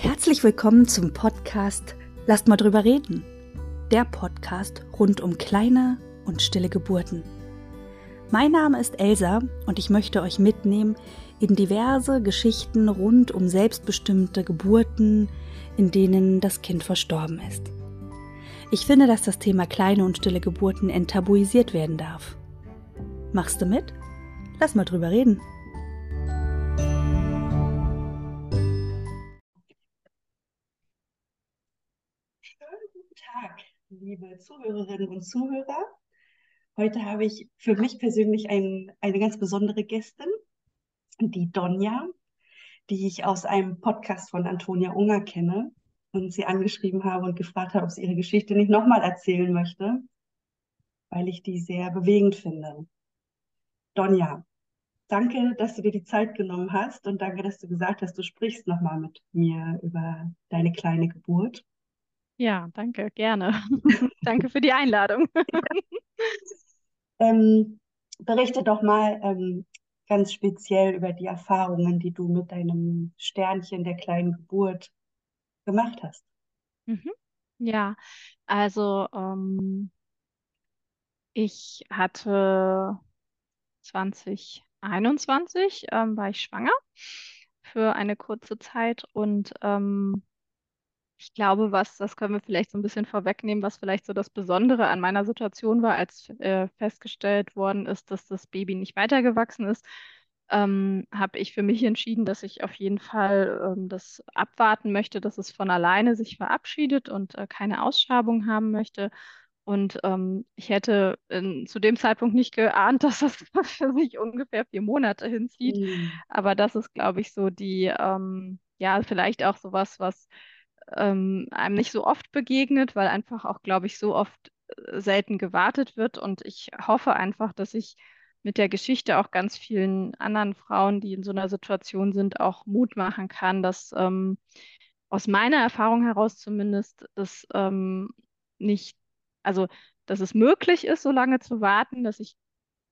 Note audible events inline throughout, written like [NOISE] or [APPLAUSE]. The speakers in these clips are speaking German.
Herzlich willkommen zum Podcast Lasst mal drüber reden. Der Podcast rund um kleine und stille Geburten. Mein Name ist Elsa und ich möchte euch mitnehmen in diverse Geschichten rund um selbstbestimmte Geburten, in denen das Kind verstorben ist. Ich finde, dass das Thema kleine und stille Geburten enttabuisiert werden darf. Machst du mit? Lass mal drüber reden. Liebe Zuhörerinnen und Zuhörer. Heute habe ich für mich persönlich ein, eine ganz besondere Gästin, die Donja, die ich aus einem Podcast von Antonia Unger kenne und sie angeschrieben habe und gefragt habe, ob sie ihre Geschichte nicht nochmal erzählen möchte, weil ich die sehr bewegend finde. Donja, danke, dass du dir die Zeit genommen hast und danke, dass du gesagt hast, du sprichst nochmal mit mir über deine kleine Geburt. Ja, danke, gerne. [LAUGHS] [LAUGHS] danke für die Einladung. [LAUGHS] ähm, berichte doch mal ähm, ganz speziell über die Erfahrungen, die du mit deinem Sternchen der kleinen Geburt gemacht hast. Mhm. Ja, also ähm, ich hatte 2021 ähm, war ich schwanger für eine kurze Zeit und ähm, ich glaube, was, das können wir vielleicht so ein bisschen vorwegnehmen, was vielleicht so das Besondere an meiner Situation war, als äh, festgestellt worden ist, dass das Baby nicht weitergewachsen ist, ähm, habe ich für mich [LAUGHS] entschieden, dass ich auf jeden Fall ähm, das abwarten möchte, dass es von alleine sich verabschiedet und äh, keine Ausschabung haben möchte. Und ähm, ich hätte in, zu dem Zeitpunkt nicht geahnt, [LAUGHS] dass das für sich ungefähr vier Monate hinzieht. Mhm. Aber das ist, glaube ich, so die, ähm, ja, vielleicht auch sowas, was ähm, einem nicht so oft begegnet, weil einfach auch, glaube ich, so oft äh, selten gewartet wird. Und ich hoffe einfach, dass ich mit der Geschichte auch ganz vielen anderen Frauen, die in so einer Situation sind, auch Mut machen kann, dass ähm, aus meiner Erfahrung heraus zumindest das ähm, nicht, also dass es möglich ist, so lange zu warten, dass ich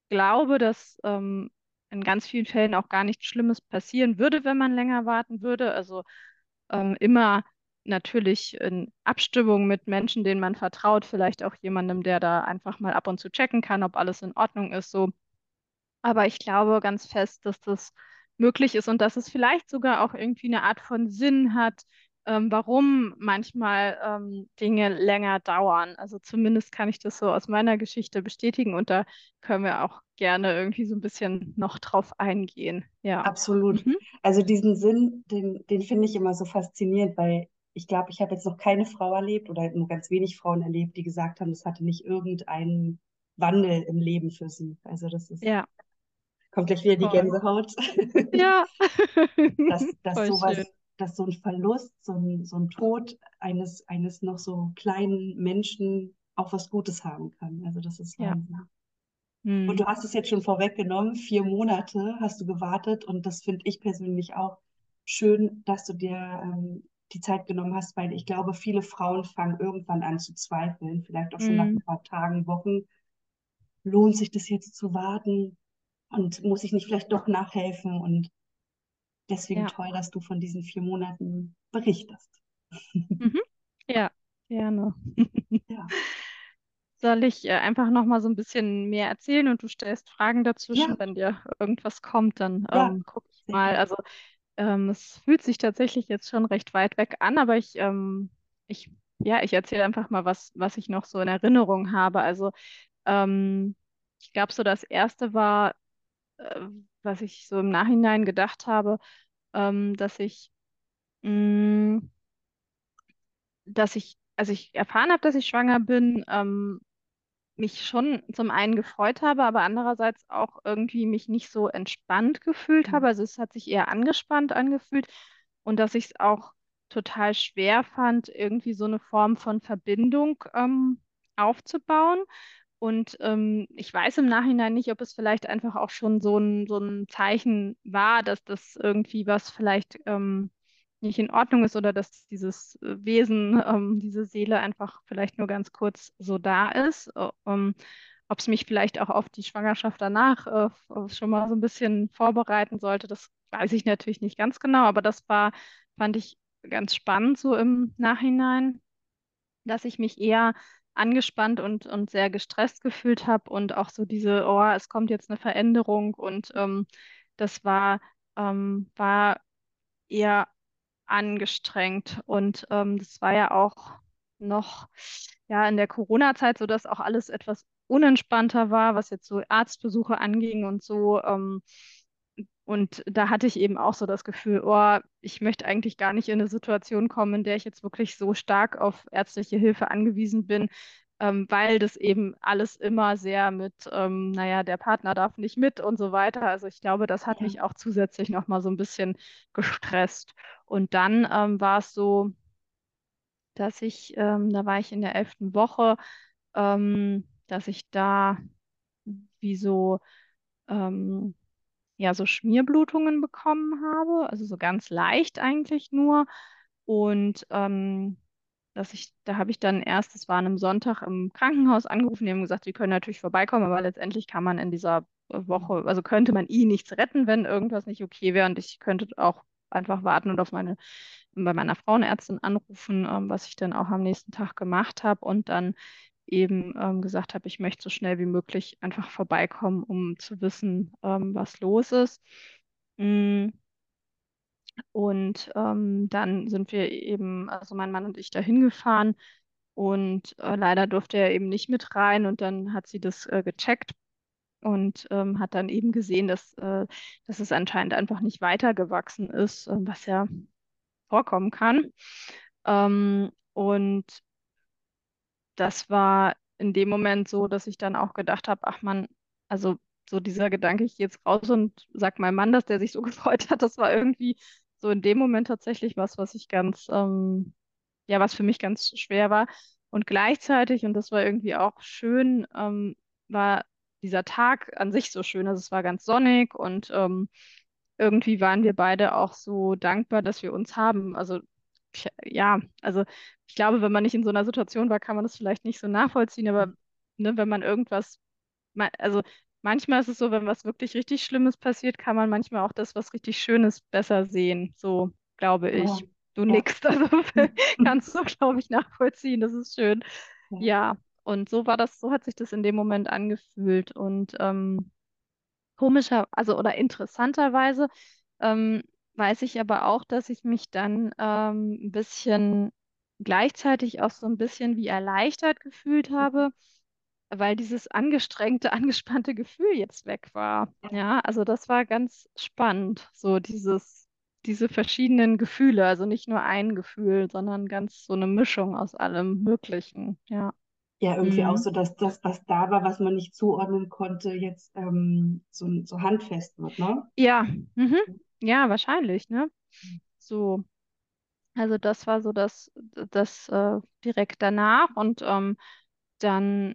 glaube, dass ähm, in ganz vielen Fällen auch gar nichts Schlimmes passieren würde, wenn man länger warten würde. Also ähm, immer natürlich in Abstimmung mit Menschen, denen man vertraut, vielleicht auch jemandem, der da einfach mal ab und zu checken kann, ob alles in Ordnung ist, so. Aber ich glaube ganz fest, dass das möglich ist und dass es vielleicht sogar auch irgendwie eine Art von Sinn hat, ähm, warum manchmal ähm, Dinge länger dauern. Also zumindest kann ich das so aus meiner Geschichte bestätigen und da können wir auch gerne irgendwie so ein bisschen noch drauf eingehen. Ja. Absolut. Mhm. Also diesen Sinn, den, den finde ich immer so faszinierend, weil ich glaube, ich habe jetzt noch keine Frau erlebt oder nur ganz wenig Frauen erlebt, die gesagt haben, es hatte nicht irgendeinen Wandel im Leben für sie. Also das ist. Ja. Kommt gleich wieder die Gänsehaut. [LAUGHS] Ja. [LAUGHS] dass, dass sowas, schön. dass so ein Verlust, so ein, so ein Tod eines, eines noch so kleinen Menschen auch was Gutes haben kann. Also das ist Wahnsinn. Ja. Hm. Und du hast es jetzt schon vorweggenommen, vier Monate hast du gewartet und das finde ich persönlich auch schön, dass du dir ähm, die Zeit genommen hast, weil ich glaube, viele Frauen fangen irgendwann an zu zweifeln, vielleicht auch schon mm. nach mhm. ein paar Tagen, Wochen. Lohnt sich das jetzt zu warten? Und muss ich nicht vielleicht doch nachhelfen? Und deswegen ja. toll, dass du von diesen vier Monaten berichtest. [LAUGHS] Mhm. Ja, gerne. [LAUGHS] ja. Soll ich äh, einfach noch mal so ein bisschen mehr erzählen und du stellst Fragen dazwischen, ja. wenn dir irgendwas kommt, dann ähm, guck ich mal. Also ähm, es fühlt sich tatsächlich jetzt schon recht weit weg an, aber ich, ähm, ich, ja, ich erzähle einfach mal, was, was ich noch so in Erinnerung habe. Also ähm, ich glaube, so das Erste war, äh, was ich so im Nachhinein gedacht habe, ähm, dass ich, mh, mm, dass ich, als ich erfahren habe, dass ich schwanger bin, ähm, mich schon zum einen gefreut habe, aber andererseits auch irgendwie mich nicht so entspannt gefühlt habe. Mhm. Also es hat sich eher angespannt angefühlt und dass ich es auch total schwer fand, irgendwie so eine Form von Verbindung ähm, aufzubauen. Und ähm, ich weiß im Nachhinein nicht, ob es vielleicht einfach auch schon so ein, so ein Zeichen war, dass das irgendwie was vielleicht ähm, nicht in Ordnung ist oder dass dieses äh, Wesen, ähm, diese Seele einfach vielleicht nur ganz kurz so da ist. Ähm, ob es mich vielleicht auch auf die Schwangerschaft danach äh, schon mal so ein bisschen vorbereiten sollte, das weiß ich natürlich nicht ganz genau, aber das war, fand ich ganz spannend so im Nachhinein, dass ich mich eher angespannt und, und sehr gestresst gefühlt habe und auch so diese, oh, es kommt jetzt eine Veränderung und ähm, das war, ähm, war eher angestrengt und ähm, das war ja auch noch ja in der Corona-Zeit so, dass auch alles etwas unentspannter war, was jetzt so Arztbesuche anging und so. Ähm, und da hatte ich eben auch so das Gefühl, oh, ich möchte eigentlich gar nicht in eine Situation kommen, in der ich jetzt wirklich so stark auf ärztliche Hilfe angewiesen bin, ähm, weil das eben alles immer sehr mit, ähm, naja, der Partner darf nicht mit und so weiter. Also ich glaube, das hat ja. mich auch zusätzlich nochmal so ein bisschen gestresst. Und dann ähm, war es so, dass ich, ähm, da war ich in der elften Woche, ähm, dass ich da wie so ähm, ja so Schmierblutungen bekommen habe, also so ganz leicht eigentlich nur. Und ähm, dass ich, da habe ich dann erst, es war an einem Sonntag im Krankenhaus angerufen, die haben gesagt, sie können natürlich vorbeikommen, aber letztendlich kann man in dieser Woche, also könnte man ihn nichts retten, wenn irgendwas nicht okay wäre. Und ich könnte auch einfach warten und auf meine, bei meiner Frauenärztin anrufen, ähm, was ich dann auch am nächsten Tag gemacht habe und dann eben ähm, gesagt habe, ich möchte so schnell wie möglich einfach vorbeikommen, um zu wissen, ähm, was los ist. Mm. Und ähm, dann sind wir eben, also mein Mann und ich, da hingefahren und äh, leider durfte er eben nicht mit rein und dann hat sie das äh, gecheckt und ähm, hat dann eben gesehen, dass, äh, dass es anscheinend einfach nicht weitergewachsen ist, äh, was ja vorkommen kann. Ähm, und das war in dem Moment so, dass ich dann auch gedacht habe, ach man, also so dieser Gedanke, ich gehe jetzt raus und sag meinem Mann, dass der sich so [LAUGHS] gefreut hat, das war irgendwie so in dem Moment tatsächlich was, was ich ganz, ähm, ja, was für mich ganz schwer war. Und gleichzeitig, und das war irgendwie auch schön, ähm, war dieser Tag an sich so schön. Also es war ganz sonnig und ähm, irgendwie waren wir beide auch so dankbar, dass wir uns haben. Also ja, also ich glaube, wenn man nicht in so einer Situation war, kann man das vielleicht nicht so nachvollziehen, aber ne, wenn man irgendwas, also manchmal ist es so, wenn was wirklich richtig Schlimmes passiert, kann man manchmal auch das, was richtig Schönes, besser sehen. So glaube ich. Ja. Du ja. nickst, also [LAUGHS] [LAUGHS] kannst du, glaube ich, nachvollziehen. Das ist schön. Ja. ja. und so war das, so hat sich das in dem Moment angefühlt. Und ähm, komischer, also oder interessanterweise ähm, weiß ich aber auch, dass ich mich dann ähm, ein bisschen gleichzeitig auch so ein bisschen wie erleichtert gefühlt habe, weil dieses angestrengte, [LAUGHS] angespannte Gefühl jetzt weg war. Ja, also das war ganz spannend, so dieses, diese verschiedenen Gefühle, also nicht nur ein Gefühl, sondern ganz so eine Mischung aus allem Möglichen. Ja. Ja, irgendwie mhm. auch so, dass das, was da war, was man nicht zuordnen konnte, jetzt ähm, so, so handfest wird, ne? Ja, mhm. Ja, wahrscheinlich, ne? So, also das war so das, das äh, direkt danach und ähm, dann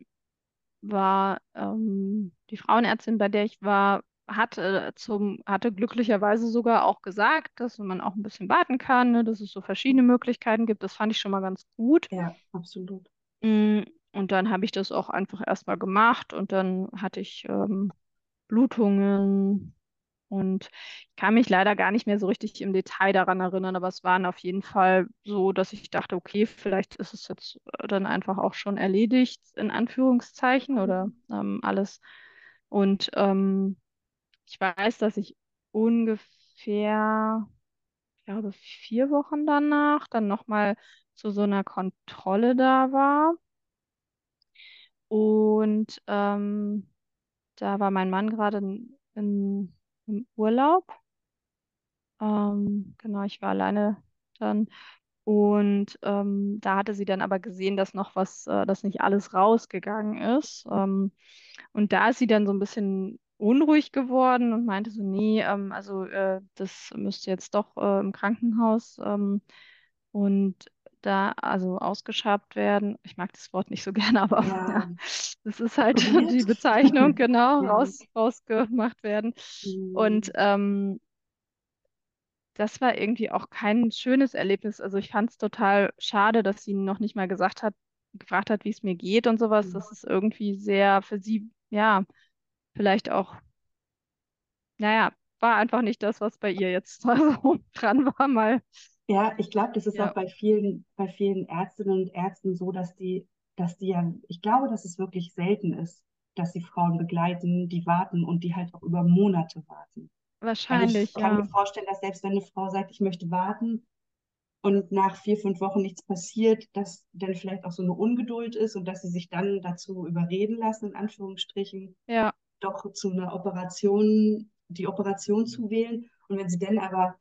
war ähm, die Frauenärztin, bei der ich war, hatte, zum, hatte glücklicherweise sogar auch gesagt, dass man auch ein bisschen warten kann, ne, dass es so verschiedene Möglichkeiten gibt. Das fand ich schon mal ganz gut. Ja, absolut. Mm, und dann habe ich das auch einfach erstmal gemacht und dann hatte ich ähm, Blutungen, und ich kann mich leider gar nicht mehr so richtig im Detail daran erinnern, aber es waren auf jeden Fall so, dass ich dachte, okay, vielleicht ist es jetzt äh, dann einfach auch schon erledigt, in Anführungszeichen, oder ähm, alles. Und ähm, ich weiß, dass ich ungefähr, ich glaube, vier Wochen danach dann nochmal zu so einer Kontrolle da war. Und ähm, da war mein Mann gerade in, in im Urlaub. Ähm, genau, ich war alleine dann. Und ähm, da hatte sie dann aber gesehen, dass noch was, äh, dass nicht alles rausgegangen ist. Ähm, und da ist sie dann so ein bisschen unruhig geworden und meinte so, nee, ähm, also äh, das müsste jetzt doch äh, im Krankenhaus ähm, und da also ausgeschabt werden. Ich mag das Wort nicht so [LAUGHS] gerne, aber ja. [LAUGHS] ja das ist halt [LAUGHS] die Bezeichnung, genau, ja. raus, rausgemacht werden. Mhm. Und ähm, das war irgendwie auch kein schönes Erlebnis. Also ich fand es total schade, dass sie noch nicht mal gesagt hat, gefragt hat, wie es mir geht und sowas. Mhm. Das ist irgendwie sehr für sie, ja, vielleicht auch, naja, war einfach nicht das, was bei ihr jetzt so dran war, mal Ja, ich glaube, das ist ja. auch bei vielen, bei vielen Ärztinnen und Ärzten so, dass die, dass die ja, ich glaube, dass es wirklich selten ist, dass sie Frauen begleiten, die warten und die halt auch über Monate warten. Wahrscheinlich. Also ich kann ja. mir vorstellen, dass selbst wenn eine Frau sagt, ich möchte warten und nach vier, fünf Wochen nichts passiert, dass dann vielleicht auch so eine Ungeduld ist und dass sie sich dann dazu überreden lassen, in Anführungsstrichen, ja. doch zu einer Operation, die Operation zu wählen. Und wenn sie dann aber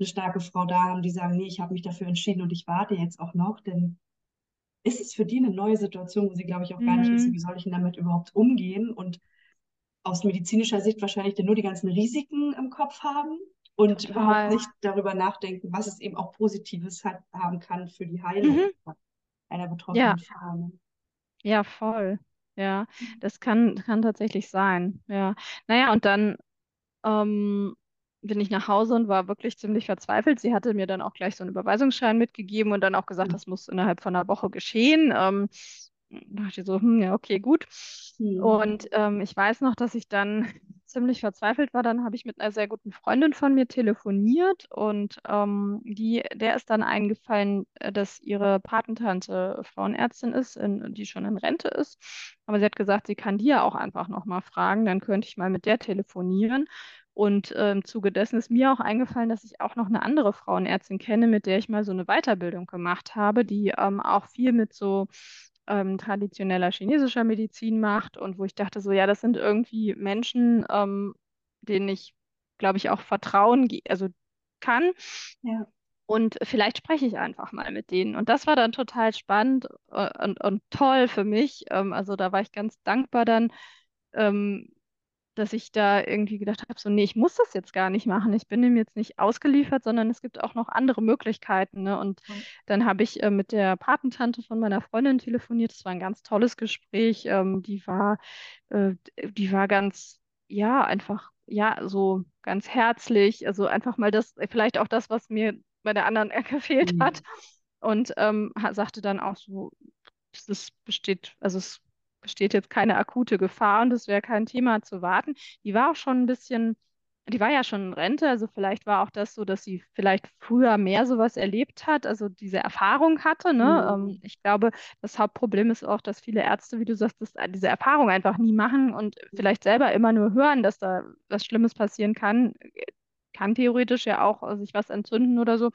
eine starke Frau da haben, die sagen, nee, ich habe mich dafür entschieden und ich warte jetzt auch noch, dann ist es für die eine neue Situation, wo sie, glaube ich, auch gar nicht wissen, mhm. wie soll ich denn damit überhaupt umgehen und aus medizinischer Sicht wahrscheinlich dann nur die ganzen Risiken im Kopf haben und Total. überhaupt nicht darüber nachdenken, was es eben auch Positives hat, haben kann für die Heilung mhm. einer betroffenen ja. Frau. Ja, voll. Ja, mhm. das kann, kann tatsächlich sein. Ja. Naja, und dann ähm, bin ich nach Hause und war wirklich ziemlich verzweifelt. Sie hatte mir dann auch gleich so einen Überweisungsschein mitgegeben und dann auch gesagt, mhm. das muss innerhalb von einer Woche geschehen. Ähm, da dachte ich so, hm, ja, okay, gut. Mhm. Und ähm, ich weiß noch, dass ich dann [LAUGHS] ziemlich verzweifelt war. Dann habe ich mit einer sehr guten Freundin von mir telefoniert und ähm, die, der ist dann eingefallen, äh, dass ihre Patentante Frauenärztin ist, in, die schon in Rente ist. Aber sie hat gesagt, sie kann die ja auch einfach nochmal fragen, dann könnte ich mal mit der telefonieren. Und äh, im Zuge dessen ist mir auch eingefallen, dass ich auch noch eine andere Frauenärztin kenne, mit der ich mal so eine Weiterbildung gemacht habe, die ähm, auch viel mit so ähm, traditioneller chinesischer Medizin macht und wo ich dachte, so ja, das sind irgendwie Menschen, ähm, denen ich, glaube ich, auch vertrauen, also kann. Ja. Und vielleicht spreche ich einfach mal mit denen. Und das war dann total spannend äh, und, und toll für mich. Ähm, also da war ich ganz dankbar dann, ähm, dass ich da irgendwie gedacht habe, so, nee, ich muss das jetzt gar nicht machen. Ich bin dem jetzt nicht ausgeliefert, sondern es gibt auch noch andere Möglichkeiten. Ne? Und mhm. dann habe ich äh, mit der Patentante von meiner Freundin telefoniert. Das war ein ganz tolles Gespräch. Ähm, die war, äh, die war ganz, ja, einfach, ja, so ganz herzlich. Also einfach mal das, vielleicht auch das, was mir bei der anderen [LAUGHS] gefehlt mhm. hat. Und ähm, sagte dann auch so, es besteht, also es besteht jetzt keine akute Gefahr und es wäre kein Thema zu warten. Die war auch schon ein bisschen, die war ja schon in Rente, also vielleicht war auch das so, dass sie vielleicht früher mehr sowas erlebt hat, also diese Erfahrung hatte. Ne? Mhm. Ähm, ich glaube, das Hauptproblem ist auch, dass viele Ärzte, wie du sagst, das, diese Erfahrung einfach nie machen und vielleicht selber immer nur hören, dass da was Schlimmes passieren kann. Kann theoretisch ja auch sich was entzünden oder so.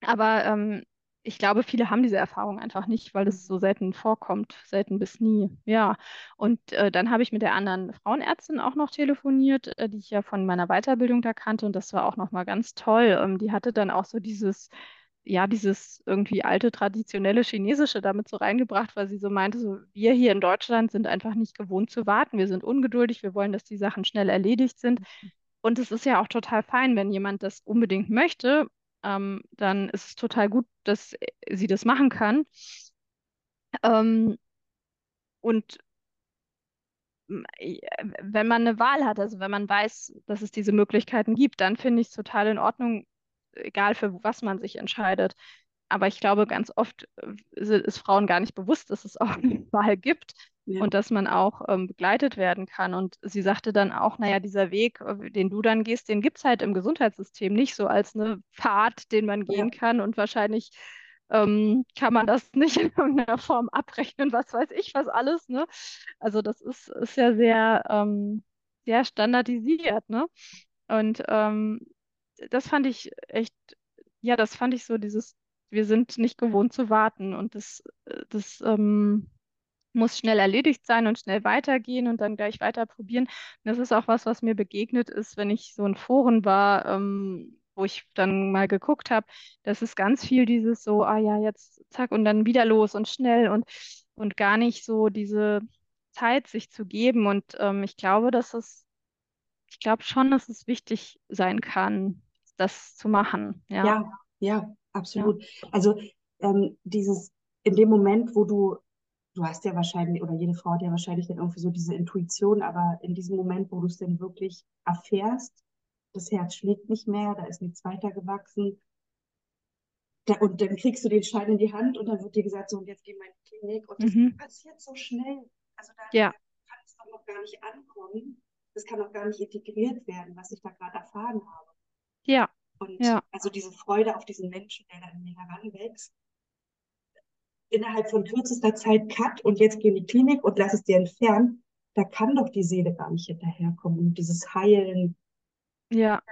Aber ähm, ich glaube, viele haben diese Erfahrung einfach nicht, weil es so selten vorkommt, selten bis nie. Ja, und äh, dann habe ich mit der anderen Frauenärztin auch noch telefoniert, äh, die ich ja von meiner Weiterbildung da kannte und das war auch nochmal ganz toll. Ähm, die hatte dann auch so dieses, ja, dieses irgendwie alte traditionelle Chinesische damit so reingebracht, weil sie so meinte, so wir hier in Deutschland sind einfach nicht gewohnt zu warten, wir sind ungeduldig, wir wollen, dass die Sachen schnell erledigt sind. Und es ist ja auch total fein, wenn jemand das unbedingt möchte ähm, dann ist es total gut, dass sie das machen kann. Ähm, und wenn man eine Wahl hat, also wenn man weiß, dass es diese Möglichkeiten gibt, dann finde ich es total in Ordnung, egal für was man sich entscheidet. Aber ich glaube, ganz oft äh, ist Frauen gar nicht bewusst, dass es auch eine Wahl gibt ja. und dass man auch ähm, begleitet werden kann. Und sie sagte dann auch, naja, dieser Weg, äh, den du dann gehst, den gibt es halt im Gesundheitssystem nicht so als eine Pfad, den man gehen ja. kann. Und wahrscheinlich ähm, kann man das [LAUGHS] nicht in irgendeiner Form abrechnen, was weiß ich, was alles. Ne? Also das ist, ist ja sehr, ähm, sehr standardisiert. Ne? Und ähm, das fand ich echt, ja, das fand ich so dieses, wir sind nicht gewohnt zu warten und das, äh, das ähm, muss schnell erledigt sein und schnell weitergehen und dann gleich weiter probieren. Das ist auch was, was mir begegnet ist, wenn ich so in Foren war, ähm, wo ich dann mal geguckt habe. Das ist ganz viel dieses so, ah ja, jetzt zack und dann wieder los und schnell und, und gar nicht so diese Zeit sich zu geben. Und ähm, ich glaube, dass es, ich glaube schon, dass es wichtig sein kann, das zu machen. Ja, ja, ja absolut. Ja. Also ähm, dieses in dem Moment, wo du du hast ja wahrscheinlich, oder jede Frau hat ja wahrscheinlich dann irgendwie so diese Intuition, aber in diesem Moment, wo du es denn wirklich erfährst, das Herz schlägt nicht mehr, da ist nichts weitergewachsen. Da, und dann kriegst du den Schein in die Hand und dann wird dir gesagt, so, und jetzt geh mal in die Klinik. Und das mhm. passiert so schnell. Also da ja. kann es doch noch gar nicht ankommen. Das kann noch gar nicht integriert werden, was ich da gerade erfahren habe. Ja, Und ja. also diese Freude auf diesen Menschen, der da in mir heranwächst, innerhalb von kürzester Zeit cut und jetzt geh in die Klinik und lass es dir entfernen, da kann doch die Seele gar nicht hinterherkommen. Und dieses Heilen. Ja.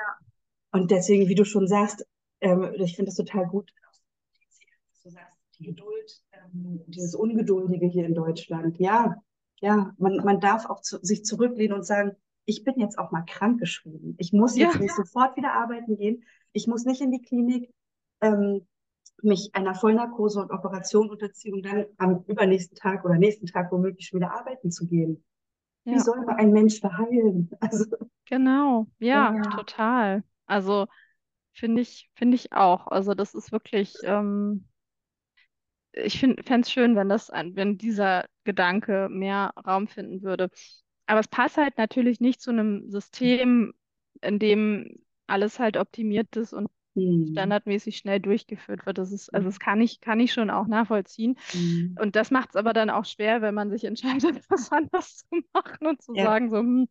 Und deswegen, wie du schon sagst, ähm, ich finde das total gut, du sagst, die Geduld, ähm, dieses Ungeduldige hier in Deutschland. Ja, ja, man, man darf auch zu, sich zurücklehnen und sagen, ich bin jetzt auch mal krank geschrieben. Ich muss jetzt ja. nicht sofort wieder arbeiten gehen. Ich muss nicht in die Klinik. Ähm, mich einer Vollnarkose und Operation unterziehen und dann am übernächsten Tag oder nächsten Tag womöglich wieder arbeiten zu gehen. Ja. Wie soll man ein Mensch verheilen? [LAUGHS] Also, genau, ja, ja. total. Also finde ich, finde ich auch. Also das ist wirklich, ähm, ich fände es schön, wenn das, wenn dieser Gedanke mehr Raum finden würde. Aber es passt halt natürlich nicht zu einem System, in dem alles halt optimiert ist und mhm. standardmäßig schnell durchgeführt wird. Das ist, also das kann ich, kann ich schon auch nachvollziehen. Mhm. Und das macht es aber dann auch schwer, wenn man sich entscheidet, [LAUGHS] was anders zu machen und zu ja. sagen, so, hm,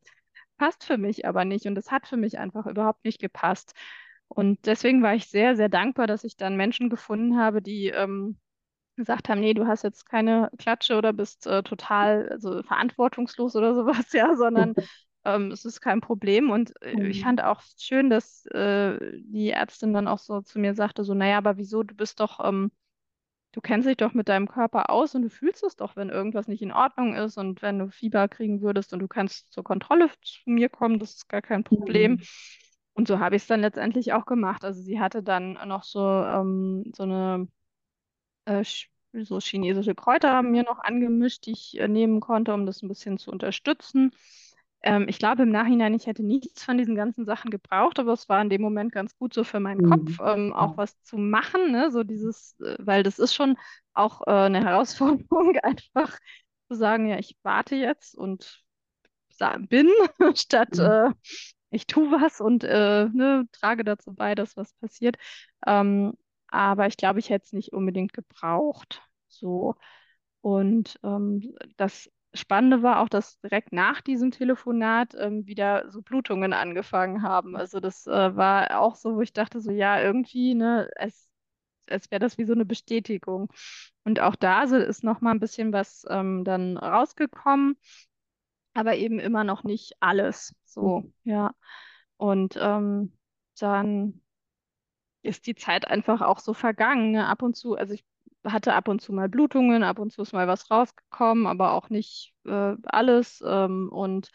passt für mich aber nicht. Und es hat für mich einfach überhaupt nicht gepasst. Und deswegen war ich sehr, sehr dankbar, dass ich dann Menschen gefunden habe, die ähm, gesagt haben, nee, du hast jetzt keine Klatsche oder bist äh, total also verantwortungslos oder [LAUGHS] sowas, ja, sondern [LAUGHS] ähm, es ist kein Problem. Und äh, ich mhm. fand auch schön, dass äh, die Ärztin dann auch so zu mir sagte, so, naja, aber wieso, du bist doch, ähm, du kennst dich doch mit deinem Körper aus und du fühlst es doch, wenn irgendwas nicht in Ordnung ist und wenn du Fieber kriegen würdest und du kannst zur Kontrolle zu mir kommen, das ist gar kein Problem. Mhm. Und so habe ich es dann letztendlich auch gemacht. Also sie hatte dann noch so, ähm, so eine äh, so chinesische Kräuter mir noch angemischt, die ich äh, nehmen konnte, um das ein bisschen zu unterstützen. Ähm, ich glaube im Nachhinein, ich hätte nichts von diesen ganzen Sachen gebraucht, aber es war in dem Moment ganz gut so für meinen mhm. Kopf, ähm, auch was zu machen, ne? so dieses, äh, weil das ist schon auch äh, eine [LAUGHS] Herausforderung, einfach zu sagen, ja, ich warte jetzt und bin, [LAUGHS] statt mhm. äh, ich tue was und ne, trage dazu bei, dass was passiert. Ähm, aber ich glaube, ich hätte es nicht unbedingt gebraucht. So. Und ähm, das Spannende war auch, dass direkt nach diesem Telefonat ähm, wieder so Blutungen angefangen haben. Also das äh, war auch so, wo ich dachte, so ja, irgendwie, ne, es, es wäre das wie so eine Bestätigung. Und auch da so ist noch mal ein bisschen was ähm, dann rausgekommen, aber eben immer noch nicht alles. So, mhm. ja. Und ähm, dann ist die Zeit einfach auch so vergangen. Ne? Ab und zu, also ich hatte ab und zu mal Blutungen, ab und zu ist mal was rausgekommen, aber auch nicht äh, alles. Ähm, und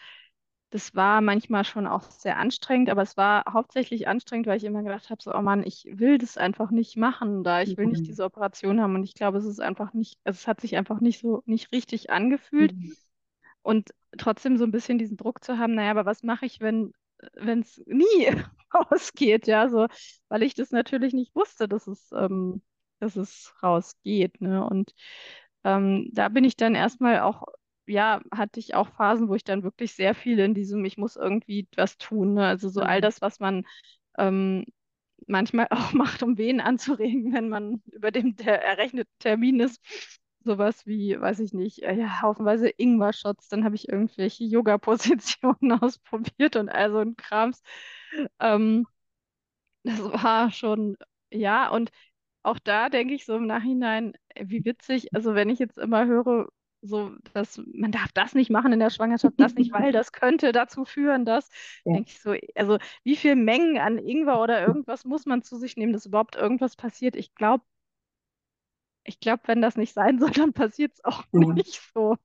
das war manchmal schon auch sehr anstrengend, aber es war hauptsächlich anstrengend, weil ich immer gedacht habe, so, oh Mann, ich will das einfach nicht machen da, ich will mhm. nicht diese Operation haben und ich glaube, es ist einfach nicht, also es hat sich einfach nicht so, nicht richtig angefühlt mhm. und trotzdem so ein bisschen diesen Druck zu haben, naja, aber was mache ich, wenn wenn es nie [LAUGHS] rausgeht, ja, so, weil ich das natürlich nicht wusste, dass es, ähm, dass es rausgeht, ne? Und ähm, da bin ich dann erstmal auch, ja, hatte ich auch Phasen, wo ich dann wirklich sehr viel in diesem, ich muss irgendwie was tun, ne? Also so all mhm. das, was man ähm, manchmal [LAUGHS] auch macht, um Wehen anzuregen, wenn man über dem der errechneten Termin ist sowas wie, weiß ich nicht, äh, ja, haufenweise Ingwer-Shots, dann habe ich irgendwelche [LAUGHS] Yoga-Positionen [LAUGHS] ausprobiert und all so ein Krams. Ähm, das war schon, ja, und auch da denke ich so im Nachhinein, äh, wie witzig, also wenn ich jetzt immer höre, so, dass man darf das nicht machen in der Schwangerschaft, das nicht, weil das könnte dazu führen, dass, [LAUGHS] ja. denke ich so, also wie viel Mengen an Ingwer oder irgendwas muss man zu sich nehmen, dass überhaupt irgendwas passiert? Ich glaube, ich glaube, wenn das nicht sein soll, [LAUGHS] dann passiert es auch ja. nicht so.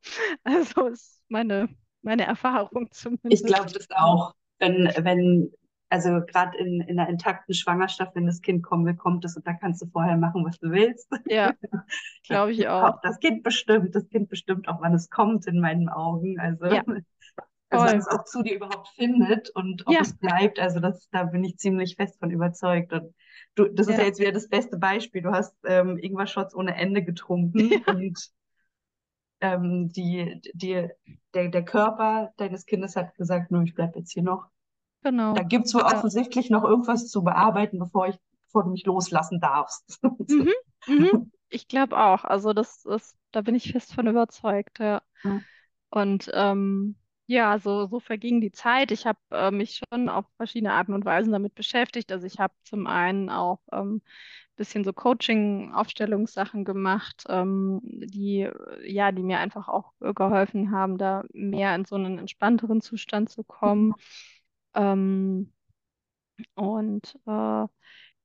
Also ist meine, meine Erfahrung zumindest. Ich glaube das auch. Wenn, wenn, also gerade in, in einer intakten Schwangerschaft, wenn das Kind kommen will, kommt es und da kannst du vorher machen, was du willst. Ja, [LAUGHS] glaube ich auch. Das Kind bestimmt, das Kind bestimmt auch, wann es kommt in meinen Augen. Also, ja. [LAUGHS] also wann es auch zu dir überhaupt findet und ob ja. es bleibt. Also das, da bin ich ziemlich fest von überzeugt. Und du, das ist ja. ja jetzt wieder das beste Beispiel. Du hast ähm, Ingwer-Shots ohne Ende getrunken ja. und ähm, die, die, der, der Körper deines Kindes hat gesagt, nur ich bleibe jetzt hier noch. Genau. Da gibt es wohl ja. offensichtlich noch irgendwas zu bearbeiten, bevor ich, bevor du mich loslassen darfst. [LAUGHS] Mhm. Mhm. Ich glaube auch. Also das ist, da bin ich fest von überzeugt, ja. Mhm. Und ähm, ja, so, so verging die Zeit. Ich habe äh, mich schon auf verschiedene Arten und Weisen damit beschäftigt. Also ich habe zum einen auch ähm, bisschen so Coaching, Aufstellungssachen gemacht, ähm, die, ja, die mir einfach auch geholfen haben, da mehr in so einen entspannteren Zustand zu kommen. Ähm, und äh,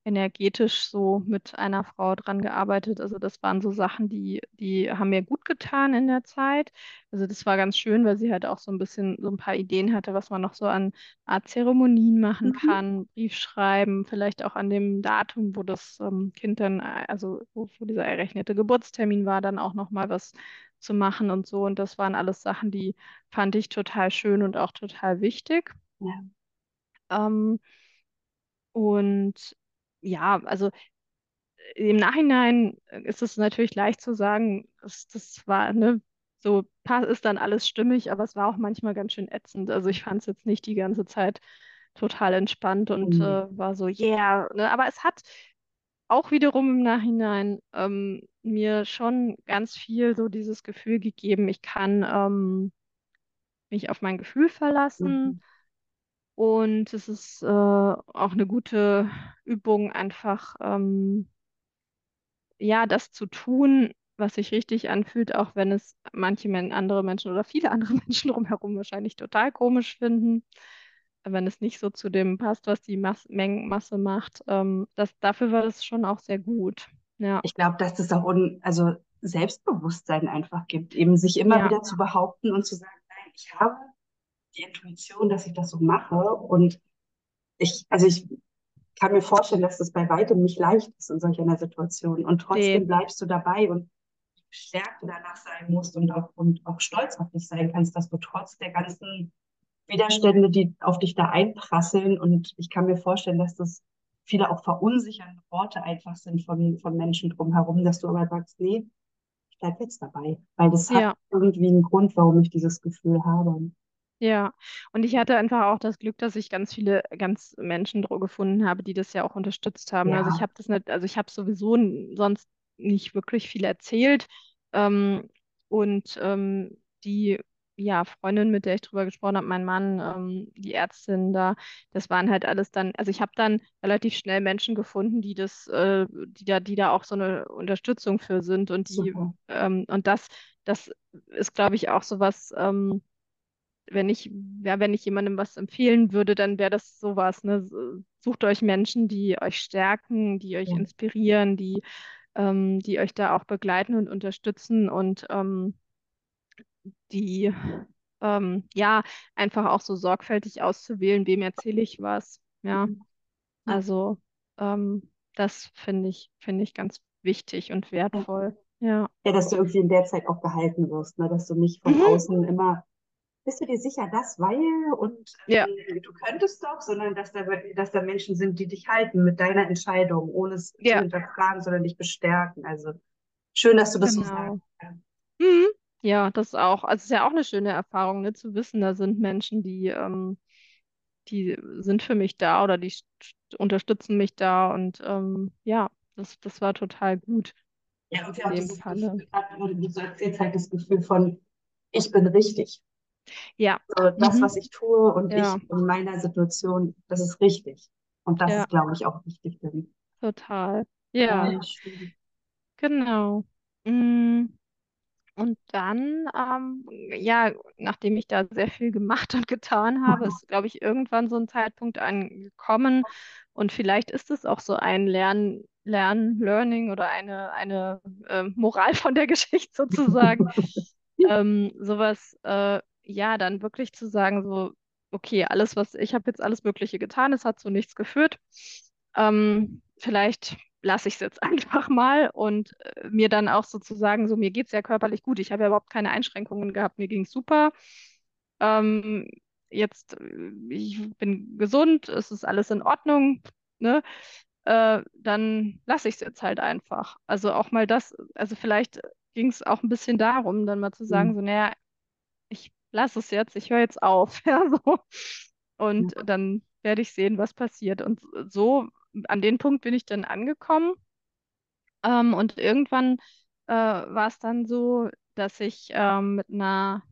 energetisch so mit einer Frau dran gearbeitet. Also das waren so Sachen, die, die haben mir gut getan in der Zeit. Also das war ganz schön, weil sie halt auch so ein bisschen so ein paar Ideen hatte, was man noch so an Art Zeremonien machen Mhm. kann, Brief schreiben, vielleicht auch an dem Datum, wo das ähm, Kind dann, also wo, wo dieser errechnete Geburtstermin war, dann auch noch mal was zu machen und so. Und das waren alles Sachen, die fand ich total schön und auch total wichtig. Ja. Ähm, und ja, also im Nachhinein ist es natürlich leicht zu sagen, das, das war, ne, so ist dann alles stimmig, aber es war auch manchmal ganz schön ätzend. Also ich fand es jetzt nicht die ganze Zeit total entspannt und Mhm. äh, war so, yeah, ne? Aber es hat auch wiederum im Nachhinein ähm, mir schon ganz viel so dieses Gefühl gegeben, ich kann ähm, mich auf mein Gefühl verlassen Mhm. Und es ist äh, auch eine gute Übung, einfach ähm, ja, das zu tun, was sich richtig anfühlt, auch wenn es manche andere Menschen oder viele [LAUGHS] andere Menschen drumherum wahrscheinlich total komisch finden, wenn es nicht so zu dem passt, was die Mas Mengenmasse macht. Ähm, das, dafür war das schon auch sehr gut. Ja, Ich glaube, dass das auch un also Selbstbewusstsein einfach gibt, eben sich immer ja, wieder zu behaupten und zu sagen, nein, ich habe die Intuition, dass ich das so mache. Und ich, also ich kann mir vorstellen, dass das bei weitem nicht leicht ist in solch einer Situation. Und nee, trotzdem bleibst du dabei und gestärkt danach sein musst und auch, und auch stolz auf dich sein kannst, dass du trotz der ganzen Widerstände, die auf dich da einprasseln, und ich kann mir vorstellen, dass das viele auch verunsichernde Worte einfach sind von, von Menschen drumherum, dass du aber sagst, nee, ich bleib jetzt dabei, weil das hat ja. irgendwie einen Grund, warum ich dieses Gefühl habe. Ja, und ich hatte einfach auch das Glück, dass ich ganz viele, ganz Menschen dro- gefunden habe, die das ja auch unterstützt haben. Also ich Ja, habe das nicht, also ich habe sowieso n- sonst nicht wirklich viel erzählt. Ähm, und ähm, die, ja, Freundin, mit der ich drüber gesprochen habe, mein Mann, ähm, die Ärztin da, das waren halt alles dann, also ich habe dann relativ schnell Menschen gefunden, die das, äh, die da, die da auch so eine Unterstützung für sind und die, super. ähm, und das, das ist, glaube ich, auch so was, ähm, wenn ich, ja, wenn ich jemandem was empfehlen würde, dann wäre das sowas, ne? Sucht euch Menschen, die euch stärken, die euch Ja, inspirieren, die, ähm, die euch da auch begleiten und unterstützen und ähm, die, ähm, ja, einfach auch so sorgfältig auszuwählen, wem erzähle ich was. Ja, ja, also ähm, das finde ich, finde ich ganz wichtig und ja. wertvoll. Ja. Ja, dass du irgendwie in der Zeit auch gehalten wirst, ne? Dass du nicht von Mhm. außen immer bist du dir sicher, das weil und Ja, ähm, du könntest doch, sondern dass da, dass da Menschen sind, die dich halten mit deiner Entscheidung, ohne es zu ja, hinterfragen, sondern dich bestärken. Also schön, dass du das so sagst. genau. Mhm. Ja, das ist auch, also es ist ja auch eine schöne Erfahrung, ne, zu wissen, da sind Menschen, die, ähm, die sind für mich da oder die st- unterstützen mich da und ähm, ja, das, das war total gut Ja, und ja auch dieses. Gefühl, gerade du so erzählst, halt das Gefühl von, ich bin richtig. Ja, So, das, mhm. was ich tue und Ja, ich in meiner Situation, das ist richtig. Und das ja, ist, glaube ich, auch wichtig für mich. total. Ja, Ja, genau. Mm. Und dann, ähm, ja, nachdem ich da sehr viel gemacht und getan habe, ist, glaube ich, irgendwann so ein Zeitpunkt angekommen. Und vielleicht ist es auch so ein Lern, Lern, Learning oder eine, eine äh, Moral von der [LAUGHS] Geschichte sozusagen. [LAUGHS] Ähm, sowas, äh, ja, dann wirklich zu sagen, so, okay, alles, was ich habe jetzt alles Mögliche getan, es hat zu nichts geführt. Ähm, vielleicht lasse ich es jetzt [LAUGHS] einfach mal und äh, mir dann auch sozusagen, so mir geht es ja körperlich gut. Ich habe ja überhaupt keine Einschränkungen gehabt, mir ging es super. Ähm, jetzt, äh, ich bin gesund, es ist alles in Ordnung, ne? Äh, dann lasse ich es jetzt halt einfach. Also auch mal das, also vielleicht ging es auch ein bisschen darum, dann mal zu sagen, so, naja, ich lasse es jetzt, ich höre jetzt auf, [LAUGHS] ja, so. Und dann werde ich sehen, was passiert. Und so, an den Punkt bin ich dann angekommen. Ähm, und irgendwann äh, war es dann so, dass ich ähm, mit einer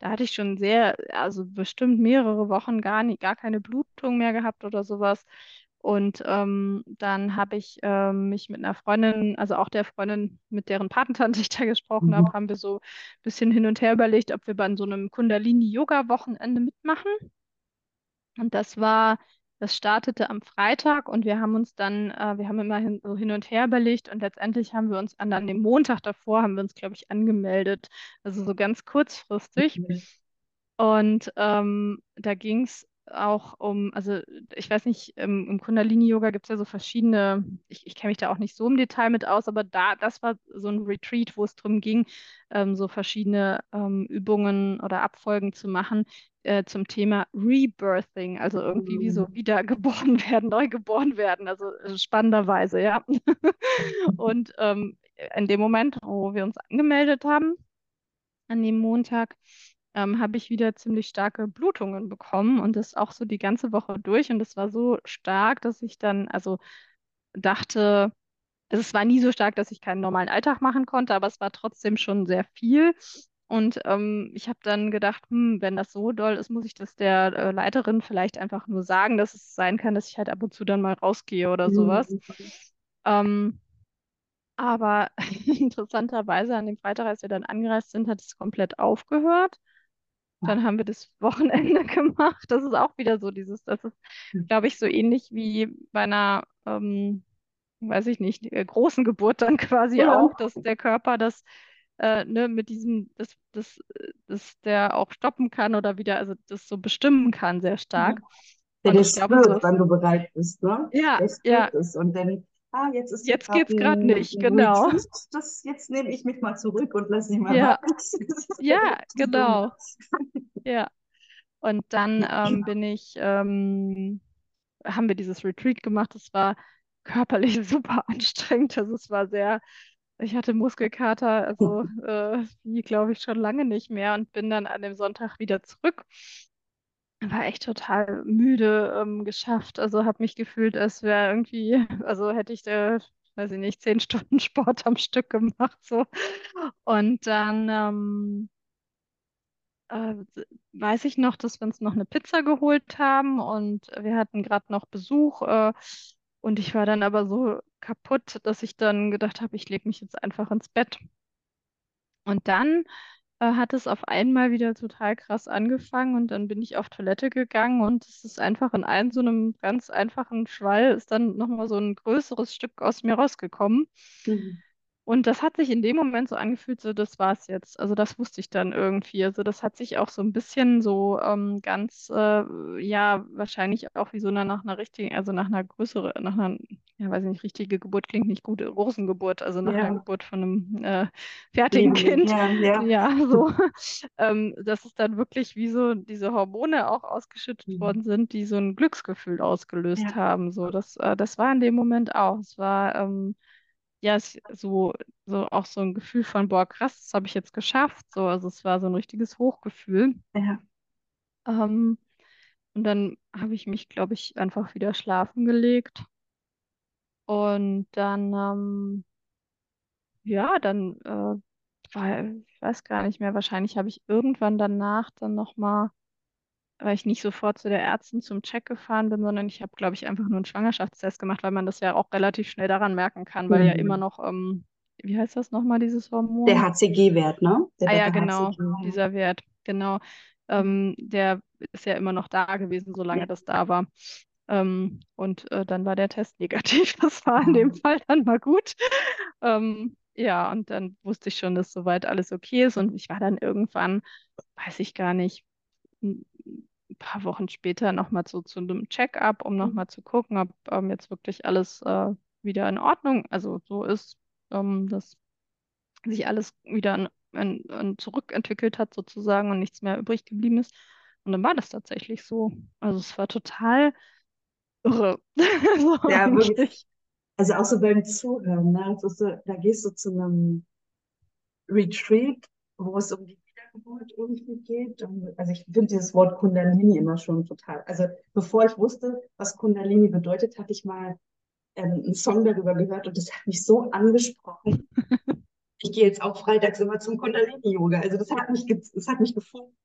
da hatte ich schon sehr, also bestimmt mehrere Wochen gar nicht, gar keine Blutung mehr gehabt oder sowas. Und ähm, dann habe ich ähm, mich mit einer Freundin, also auch der Freundin, mit deren Patentante [LAUGHS] ich da gesprochen Mhm. habe, haben wir so ein bisschen hin und her überlegt, ob wir bei so einem Kundalini-Yoga-Wochenende mitmachen. Und das war, das startete am Freitag und wir haben uns dann, äh, wir haben immer hin, so hin und her überlegt und letztendlich haben wir uns an, an dem Montag davor, haben wir uns, glaube ich, angemeldet. Also so ganz kurzfristig. Mhm. Und ähm, da ging es auch um, also ich weiß nicht, im, im Kundalini-Yoga gibt es ja so verschiedene, ich, ich kenne mich da auch nicht so im Detail mit aus, aber da, das war so ein Retreat, wo es darum ging, ähm, so verschiedene ähm, Übungen oder Abfolgen zu machen äh, zum Thema Rebirthing, also irgendwie wie so Mhm. wiedergeboren [LAUGHS] werden, neugeboren werden, also äh, spannenderweise, ja. [LAUGHS] Und ähm, in dem Moment, wo wir uns angemeldet haben, an dem Montag, ähm, habe ich wieder ziemlich starke Blutungen bekommen und das auch so die ganze Woche durch. Und das war so stark, dass ich dann also dachte, also es war nie so stark, dass ich keinen normalen Alltag machen konnte, aber es war trotzdem schon sehr viel. Und ähm, ich habe dann gedacht, hm, wenn das so doll ist, muss ich das der äh, Leiterin vielleicht einfach nur sagen, dass es sein kann, dass ich halt ab und zu dann mal rausgehe oder sowas. Mhm. Ähm, aber [LAUGHS] interessanterweise an dem Freitag, als wir dann angereist sind, hat es komplett aufgehört. Dann haben wir das Wochenende [LAUGHS] gemacht. Das ist auch wieder so dieses, das ist, glaube ich, so ähnlich wie bei einer, ähm, weiß ich nicht, äh, großen Geburt dann quasi Ja. auch, dass der Körper das äh, ne, mit diesem, das, das, äh, dass der auch stoppen kann oder wieder, also das so bestimmen kann, sehr stark. Der, Und der glaube, so spürt, ist, wann du bereit bist, ne? ja, Der ja, spürt es und dann, ah, jetzt ist jetzt gerade geht's gerade nicht, genau. Retreat, das, jetzt nehme ich mich mal zurück und lasse sie mal Ja, ja, [LAUGHS] genau. Ja. Und dann ähm, bin ich, ähm, haben wir dieses Retreat gemacht. Es war körperlich [LAUGHS] super anstrengend. Also es war sehr, ich hatte Muskelkater, also [LAUGHS] äh, wie glaube ich schon lange nicht mehr und bin dann an dem Sonntag wieder zurück. War echt total müde ähm, geschafft. Also habe mich gefühlt, als wäre irgendwie, [LAUGHS] also hätte ich, äh, weiß ich nicht, zehn [LAUGHS] Stunden Sport am Stück gemacht. So. Und dann ähm, äh, weiß ich noch, dass wir uns noch eine Pizza geholt haben und wir hatten gerade noch Besuch äh, und ich war dann aber so kaputt, dass ich dann gedacht habe, ich lege mich jetzt einfach ins Bett. Und dann äh, hat es auf einmal wieder total krass angefangen und dann bin ich auf Toilette gegangen und es ist einfach in einem so einem ganz einfachen Schwall ist dann nochmal so ein größeres Stück aus mir rausgekommen. Mhm. Und das hat sich in dem Moment so angefühlt, so das war's jetzt. Also das wusste ich dann irgendwie. Also das hat sich auch so ein bisschen so ähm, ganz, äh, ja, wahrscheinlich auch wie so eine, nach einer richtigen, also nach einer größeren, nach einer, ja, weiß ich nicht, richtige Geburt klingt nicht gut, großen Geburt, also nach einer Ja, Geburt von einem äh, fertigen Leben, Kind. ja, ja. [LAUGHS] Ja, so, ähm, dass es dann wirklich wie so diese Hormone auch ausgeschüttet Mhm. worden sind, die so ein Glücksgefühl ausgelöst Ja. haben. So, das, äh, das war in dem Moment auch. Es war, ähm, ja, es, so, so auch so ein Gefühl von, boah, krass, das habe ich jetzt geschafft. So, also es war so ein richtiges Hochgefühl. Ja. Ähm, und dann habe ich mich, glaube ich, einfach wieder schlafen gelegt. Und dann, ähm, ja, dann äh, war, ich weiß gar nicht mehr, wahrscheinlich habe ich irgendwann danach dann nochmal, weil ich nicht sofort zu der Ärztin zum Check gefahren bin, sondern ich habe, glaube ich, einfach nur einen Schwangerschaftstest gemacht, weil man das ja auch relativ schnell daran merken kann, weil ja immer Mhm. noch, ähm, wie heißt das nochmal, dieses Der Hormon? HCG-Wert, ne? Der Ah ja, genau, HCG. dieser Wert, genau. Ähm, der ist ja immer noch da gewesen, solange Ja. das da war. Ähm, und äh, dann war der Test negativ. [LAUGHS] Das war in dem Fall dann mal gut. Ähm, ja, und dann wusste ich schon, dass soweit alles okay ist. Und ich war dann irgendwann, weiß ich gar nicht, ein paar Wochen später nochmal so zu einem Check-up, um nochmal zu gucken, ob ähm, jetzt wirklich alles äh, wieder in Ordnung, also so ist, ähm, dass sich alles wieder an, an, an zurückentwickelt hat sozusagen und nichts mehr übrig geblieben ist. Und dann war das tatsächlich so. Also es war total irre. [LAUGHS] So Ja, wirklich. Also auch so beim Zuhören, ne? Ist so, da gehst du zu einem Retreat, wo es um die Wiedergeburt irgendwie geht. Also ich finde dieses Wort Kundalini immer schon total. Also bevor ich wusste, was Kundalini bedeutet, hatte ich mal ähm, einen Song darüber gehört und das hat mich so angesprochen. [LAUGHS] Ich gehe jetzt auch freitags immer zum Kundalini-Yoga. Also das hat mich, das hat mich gefunden.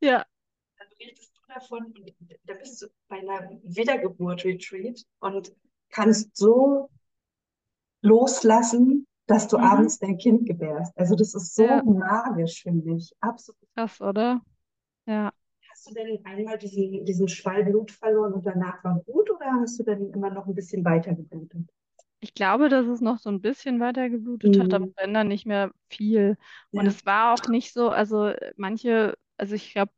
Ja. Dann berichtest du davon und da bist du bei einer Wiedergeburt-Retreat und kannst so loslassen, dass du mhm. abends dein Kind gebärst. Also das ist so ja. magisch, finde ich. Absolut. Krass, oder? Ja. Hast du denn einmal diesen, diesen Schwall Blut verloren und danach war gut oder hast du dann immer noch ein bisschen weiter geblutet? Ich glaube, dass es noch so ein bisschen weiter geblutet mhm. hat, aber wenn dann nicht mehr viel. Ja. Und es war auch nicht so, also manche, also ich glaube,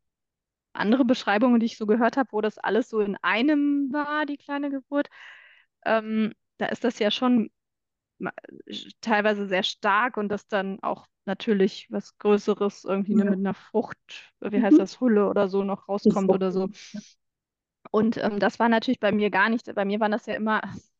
andere Beschreibungen, die ich so gehört habe, wo das alles so in einem war, die kleine Geburt, ähm, da ist das ja schon teilweise sehr stark und das dann auch natürlich was Größeres irgendwie ne, ja. ne, mit einer Frucht, wie heißt mhm. das, Hulle oder so noch rauskommt oder so. Und ähm, das war natürlich bei mir gar nicht, bei mir waren das ja immer [LAUGHS]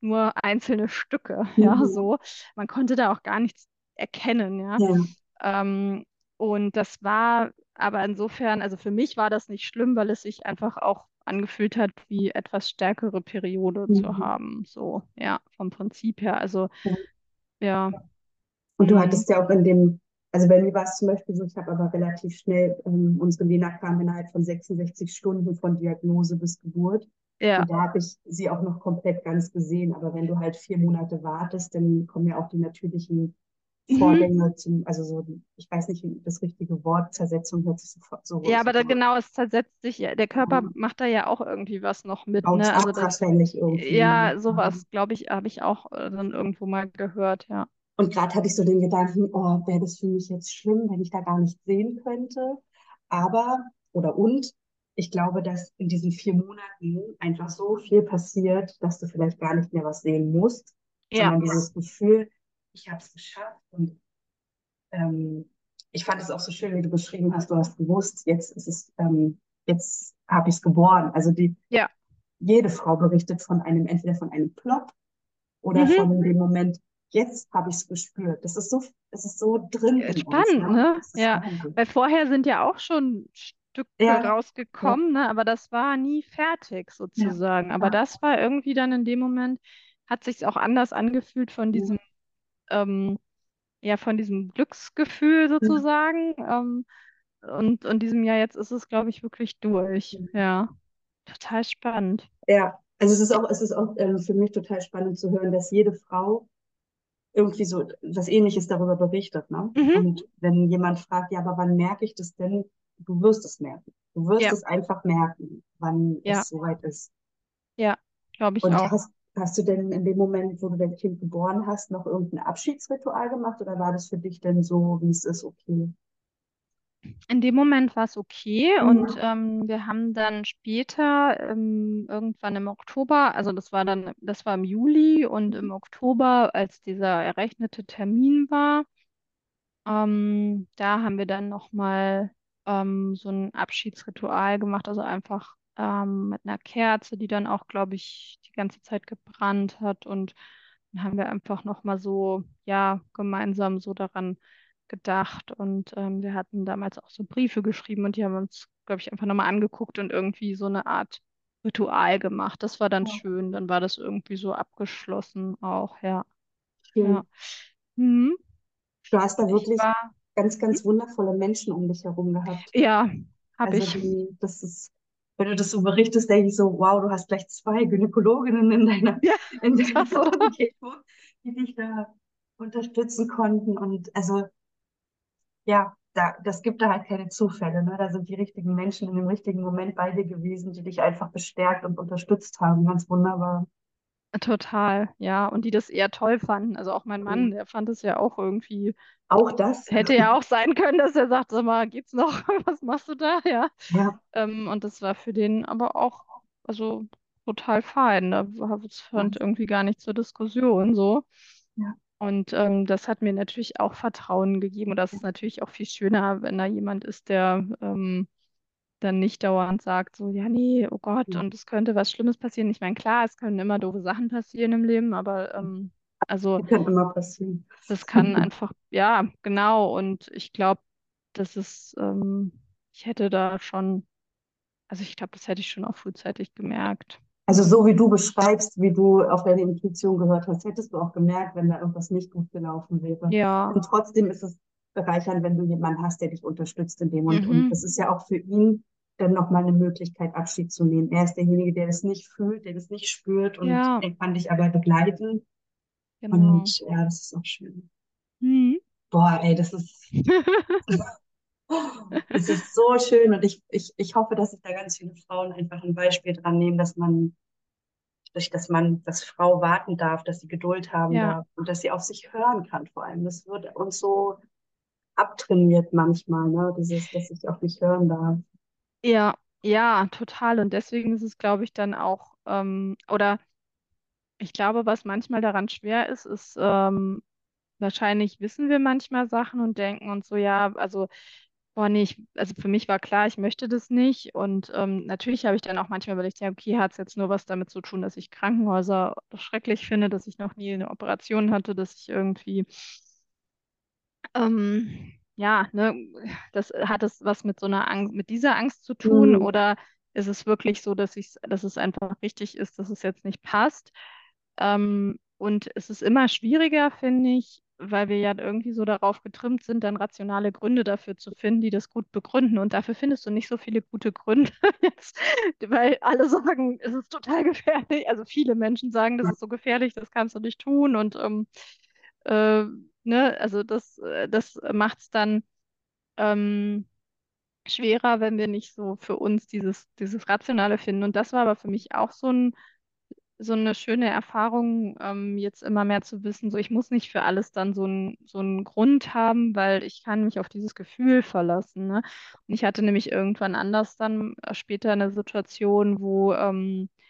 nur einzelne Stücke, [LAUGHS] mhm. ja, so. Man konnte da auch gar nichts erkennen, ja. ja. Ähm, und das war aber insofern, also für mich war das nicht schlimm, weil es sich einfach auch angefühlt hat, wie etwas stärkere Periode mhm. zu haben. So, ja, vom Prinzip her. Also, ja. Und du mhm. hattest ja auch in dem, also bei mir war es zum Beispiel so, ich habe aber relativ schnell, ähm, unsere Lena kam innerhalb von 66 Stunden von Diagnose bis Geburt. Ja. Und da habe ich sie auch noch komplett ganz gesehen. Aber wenn du halt vier Monate wartest, dann kommen ja auch die natürlichen. Vorgänge mhm. zum, also so, ich weiß nicht, das richtige Wort, Zersetzung hört sich sofort so. Ja, aber da genau, es zersetzt sich, der Körper ja. macht da ja auch irgendwie was noch mit. Auch ne? Also das, irgendwie. Ja, ne? sowas, glaube ich, habe ich auch äh, dann irgendwo mal gehört, ja. Und gerade hatte ich so den Gedanken, oh, wäre das für mich jetzt schlimm, wenn ich da gar nicht sehen könnte. Aber, oder und, ich glaube, dass in diesen vier Monaten einfach so viel passiert, dass du vielleicht gar nicht mehr was sehen musst, ja. sondern dieses Gefühl, ich habe es geschafft. Und ähm, ich fand es auch so schön, wie du beschrieben hast, du hast gewusst, jetzt ist es, ähm, jetzt habe ich es geboren. Also die, ja. jede Frau berichtet von einem, entweder von einem Plop oder mhm. von dem Moment, jetzt habe ich es gespürt. Das ist so, das ist so drin. Spannend, uns, ne? ne? Ja, weil vorher sind ja auch schon Stücke ja. rausgekommen, ja. ne? aber das war nie fertig sozusagen. Ja. Aber das war irgendwie dann in dem Moment, hat sich auch anders angefühlt von diesem ähm, ja, von diesem Glücksgefühl mhm. sozusagen. Ähm, und in diesem Jahr jetzt ist es, glaube ich, wirklich durch. Mhm. Ja, total spannend. Ja, also es ist auch, es ist auch ähm, für mich total spannend zu hören, dass jede Frau irgendwie so was Ähnliches darüber berichtet. Ne? Mhm. Und wenn jemand fragt, ja, aber wann merke ich das denn? Du wirst es merken. Du wirst ja. es einfach merken, wann ja. es soweit ist. Ja, glaube ich Und auch. Hast, Hast du denn in dem Moment, wo du dein Kind geboren hast, noch irgendein Abschiedsritual gemacht oder war das für dich denn so, wie es ist, okay? In dem Moment war es okay mhm. und ähm, wir haben dann später ähm, irgendwann im Oktober, also das war dann, das war im Juli und im Oktober, als dieser errechnete Termin war, ähm, da haben wir dann nochmal ähm, so ein Abschiedsritual gemacht, also einfach ähm, mit einer Kerze, die dann auch, glaube ich, die ganze Zeit gebrannt hat. Und dann haben wir einfach nochmal so, ja, gemeinsam so daran gedacht. Und ähm, wir hatten damals auch so Briefe geschrieben und die haben uns, glaube ich, einfach nochmal angeguckt und irgendwie so eine Art Ritual gemacht. Das war dann ja. schön. Dann war das irgendwie so abgeschlossen auch, ja. Schön. Ja. Mhm. Du hast da wirklich war, ganz, ganz wundervolle Menschen um dich herum gehabt. Ja, habe also ich. Die, das ist wenn du das so berichtest, denke ich so, wow, du hast gleich zwei Gynäkologinnen in deiner, ja, in [LAUGHS] deiner Umgebung, die dich da unterstützen konnten. Und also, ja, da, das gibt da halt keine Zufälle. Ne? Da sind die richtigen Menschen in dem richtigen Moment bei dir gewesen, die dich einfach bestärkt und unterstützt haben. Ganz wunderbar. Total, ja. Und die das eher toll fanden. Also auch mein Mann, mhm. der fand es ja auch irgendwie. Auch das? Hätte ja auch sein können, dass er sagt, sag mal, geht's noch? [LAUGHS] Was machst du da? Ja. ja. Ähm, und das war für den aber auch, also total fein. Da fand ja. irgendwie gar nicht zur Diskussion so. Ja. Und ähm, das hat mir natürlich auch Vertrauen gegeben. Und das ist natürlich auch viel schöner, wenn da jemand ist, der ähm, dann nicht dauernd sagt, so, ja, nee, oh Gott, und es könnte was Schlimmes passieren. Ich meine, klar, es können immer doofe Sachen passieren im Leben, aber ähm, also. Das kann immer passieren. Das kann [LAUGHS] einfach, ja, genau. Und ich glaube, das ist, ähm, ich hätte da schon, also ich glaube, das hätte ich schon auch frühzeitig gemerkt. Also so wie du beschreibst, wie du auf deine Intuition gehört hast, hättest du auch gemerkt, wenn da irgendwas nicht gut gelaufen wäre. Ja. Und trotzdem ist es bereichern, wenn du jemanden hast, der dich unterstützt in dem. Und, mhm. und das ist ja auch für ihn dann nochmal eine Möglichkeit, Abschied zu nehmen. Er ist derjenige, der das nicht fühlt, der das nicht spürt und ja. er kann dich aber begleiten. Genau. Und ja, das ist auch schön. Mhm. Boah, ey, das ist. [LAUGHS] Es ist so schön und ich, ich, ich hoffe, dass sich da ganz viele Frauen einfach ein Beispiel dran nehmen, dass man, dass man, dass Frau warten darf, dass sie Geduld haben ja. darf und dass sie auf sich hören kann vor allem. Das wird uns so abtrainiert manchmal, ne? Dieses, dass ich auf mich hören darf. Ja, ja, total. Und deswegen ist es, glaube ich, dann auch, ähm, oder ich glaube, was manchmal daran schwer ist, ist, ähm, wahrscheinlich wissen wir manchmal Sachen und denken uns so, ja, also, boah, nee, ich, also für mich war klar, ich möchte das nicht. Und ähm, natürlich habe ich dann auch manchmal überlegt, ja, okay, hat es jetzt nur was damit zu tun, dass ich Krankenhäuser schrecklich finde, dass ich noch nie eine Operation hatte, dass ich irgendwie ähm, ja, ne, das hat es was mit so einer Angst, mit dieser Angst zu tun mhm. oder ist es wirklich so, dass ich, dass es einfach richtig ist, dass es jetzt nicht passt? Ähm, und es ist immer schwieriger, finde ich, weil wir ja irgendwie so darauf getrimmt sind, dann rationale Gründe dafür zu finden, die das gut begründen. Und dafür findest du nicht so viele gute Gründe, [LAUGHS] jetzt, weil alle sagen, es ist total gefährlich. Also viele Menschen sagen, das ist so gefährlich, das kannst du nicht tun. Und ähm, äh, ne, also das, äh, das macht es dann ähm, schwerer, wenn wir nicht so für uns dieses, dieses Rationale finden. Und das war aber für mich auch so ein so eine schöne Erfahrung, ähm, jetzt immer mehr zu wissen, so ich muss nicht für alles dann so, ein, so einen Grund haben, weil ich kann mich auf dieses Gefühl verlassen. Ne? Und ich hatte nämlich irgendwann anders dann äh, später eine Situation, wo ähm, äh,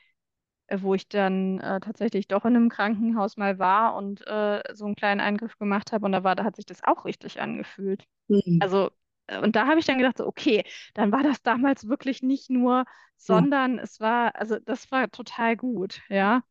wo ich dann äh, tatsächlich doch in einem Krankenhaus mal war und äh, so einen kleinen Eingriff gemacht habe und da war, da hat sich das auch richtig angefühlt. Mhm. Also, äh, und da habe ich dann gedacht, so, okay, dann war das damals wirklich nicht nur, sondern ja. es war, also das war total gut, ja.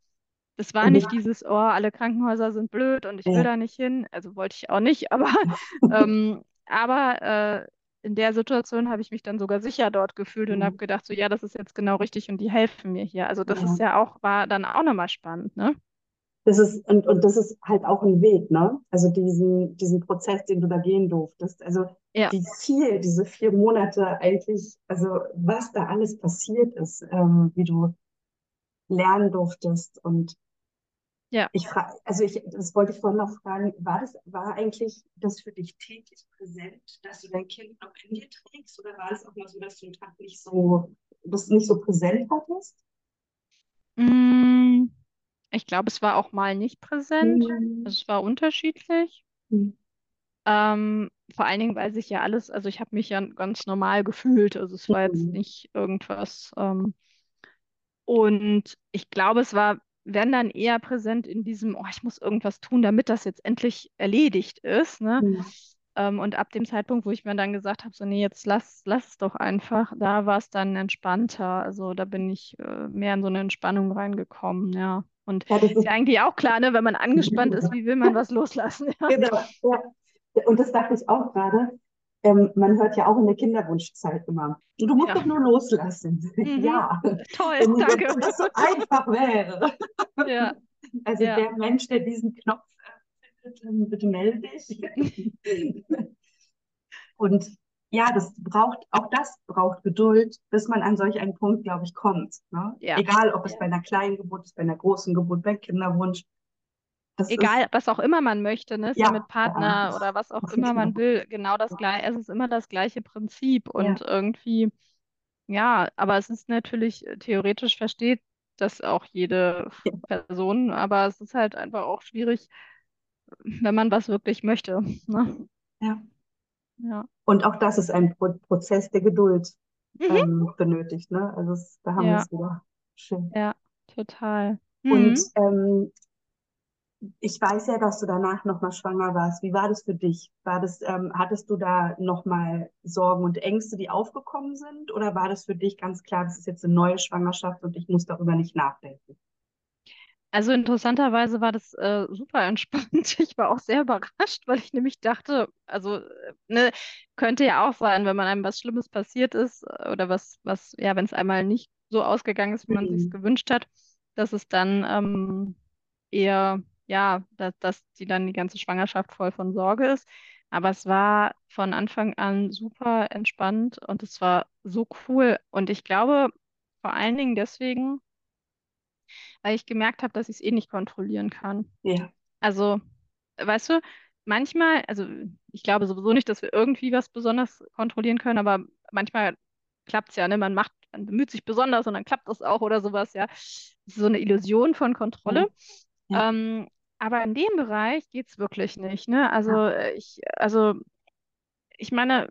Das war nicht dieses, oh, alle Krankenhäuser sind blöd und ich will da nicht hin. Also wollte ich auch nicht, aber, [LAUGHS] ähm, aber äh, in der Situation habe ich mich dann sogar sicher dort gefühlt und habe mhm. gedacht, so ja, das ist jetzt genau richtig und die helfen mir hier. Also das ja. ist ja auch, war dann auch nochmal spannend, ne? Das ist, und, und das ist halt auch ein Weg, ne? Also diesen, diesen Prozess, den du da gehen durftest. Also ja. die vier, diese vier Monate eigentlich, also was da alles passiert ist, ähm, wie du lernen durftest und ja. Ich frage, also ich, das wollte ich vorhin noch fragen, war das, war eigentlich das für dich täglich präsent, dass du dein Kind noch in dir trägst? Oder war es auch mal so, dass du einen Tag nicht so, das nicht so präsent hattest? Mm, ich glaube, es war auch mal nicht präsent. Mhm. Also es war unterschiedlich. Mhm. Ähm, vor allen Dingen, weil sich ja alles, also ich habe mich ja ganz normal gefühlt. Also es war jetzt mhm. nicht irgendwas. Ähm, und ich glaube, es war werden dann eher präsent in diesem, oh, ich muss irgendwas tun, damit das jetzt endlich erledigt ist. Ne? Mhm. Ähm, und ab dem Zeitpunkt, wo ich mir dann gesagt habe, so, nee, jetzt lass, lass es doch einfach, da war es dann entspannter. Also da bin ich äh, mehr in so eine Entspannung reingekommen, ja. Und ja, das ist ja eigentlich auch klar, ne? wenn man angespannt ist, [LAUGHS] wie will man was loslassen? Ja. Genau, ja. Und das dachte ich auch gerade ähm, man hört ja auch in der Kinderwunschzeit immer, du musst ja. doch nur loslassen. [LAUGHS] Mhm. ja. Toll, wenn, danke. Wenn das so einfach wäre. [LAUGHS] Ja. Also ja. der Mensch, der diesen Knopf findet, bitte melde dich. [LAUGHS] Und ja, das braucht, auch das braucht Geduld, bis man an solch einen Punkt, glaube ich, kommt. Ne? Ja. Egal, ob es ja. bei einer kleinen Geburt ist, bei einer großen Geburt, bei Kinderwunsch. Das Egal, ist, was auch immer man möchte, ne? Ja, ja mit Partner ja. oder was auch immer man will, genau das gleiche. Es ist immer das gleiche Prinzip und irgendwie, ja, aber es ist natürlich äh, theoretisch versteht das auch jede Person, aber es ist halt einfach auch schwierig, wenn man was wirklich möchte. Ne? Ja. ja. Und auch das ist ein Pro Prozess der Geduld mhm. ähm, benötigt, ne? Also es, da haben wir es wieder. Schön. Ja, total. Mhm. Und ähm, ich weiß ja, dass du danach nochmal schwanger warst. Wie war das für dich? War das, ähm, hattest du da nochmal Sorgen und Ängste, die aufgekommen sind? Oder war das für dich ganz klar, das ist jetzt eine neue Schwangerschaft und ich muss darüber nicht nachdenken? Also interessanterweise war das äh, super entspannt. Ich war auch sehr überrascht, weil ich nämlich dachte, also äh, ne, könnte ja auch sein, wenn man einem was Schlimmes passiert ist äh, oder was, was, ja, wenn es einmal nicht so ausgegangen ist, wie man mhm. sich gewünscht hat, dass es dann ähm, eher ja, dass, dass die dann die ganze Schwangerschaft voll von Sorge ist. Aber es war von Anfang an super entspannt und es war so cool. Und ich glaube, vor allen Dingen deswegen, weil ich gemerkt habe, dass ich es eh nicht kontrollieren kann. Ja. Also, weißt du, manchmal, also ich glaube sowieso nicht, dass wir irgendwie was besonders kontrollieren können, aber manchmal klappt es ja, ne? Man macht, man bemüht sich besonders und dann klappt das auch oder sowas, ja. Das ist so eine Illusion von Kontrolle. Ja. Ähm, aber in dem Bereich geht es wirklich nicht, ne? Also ja. ich, also ich meine,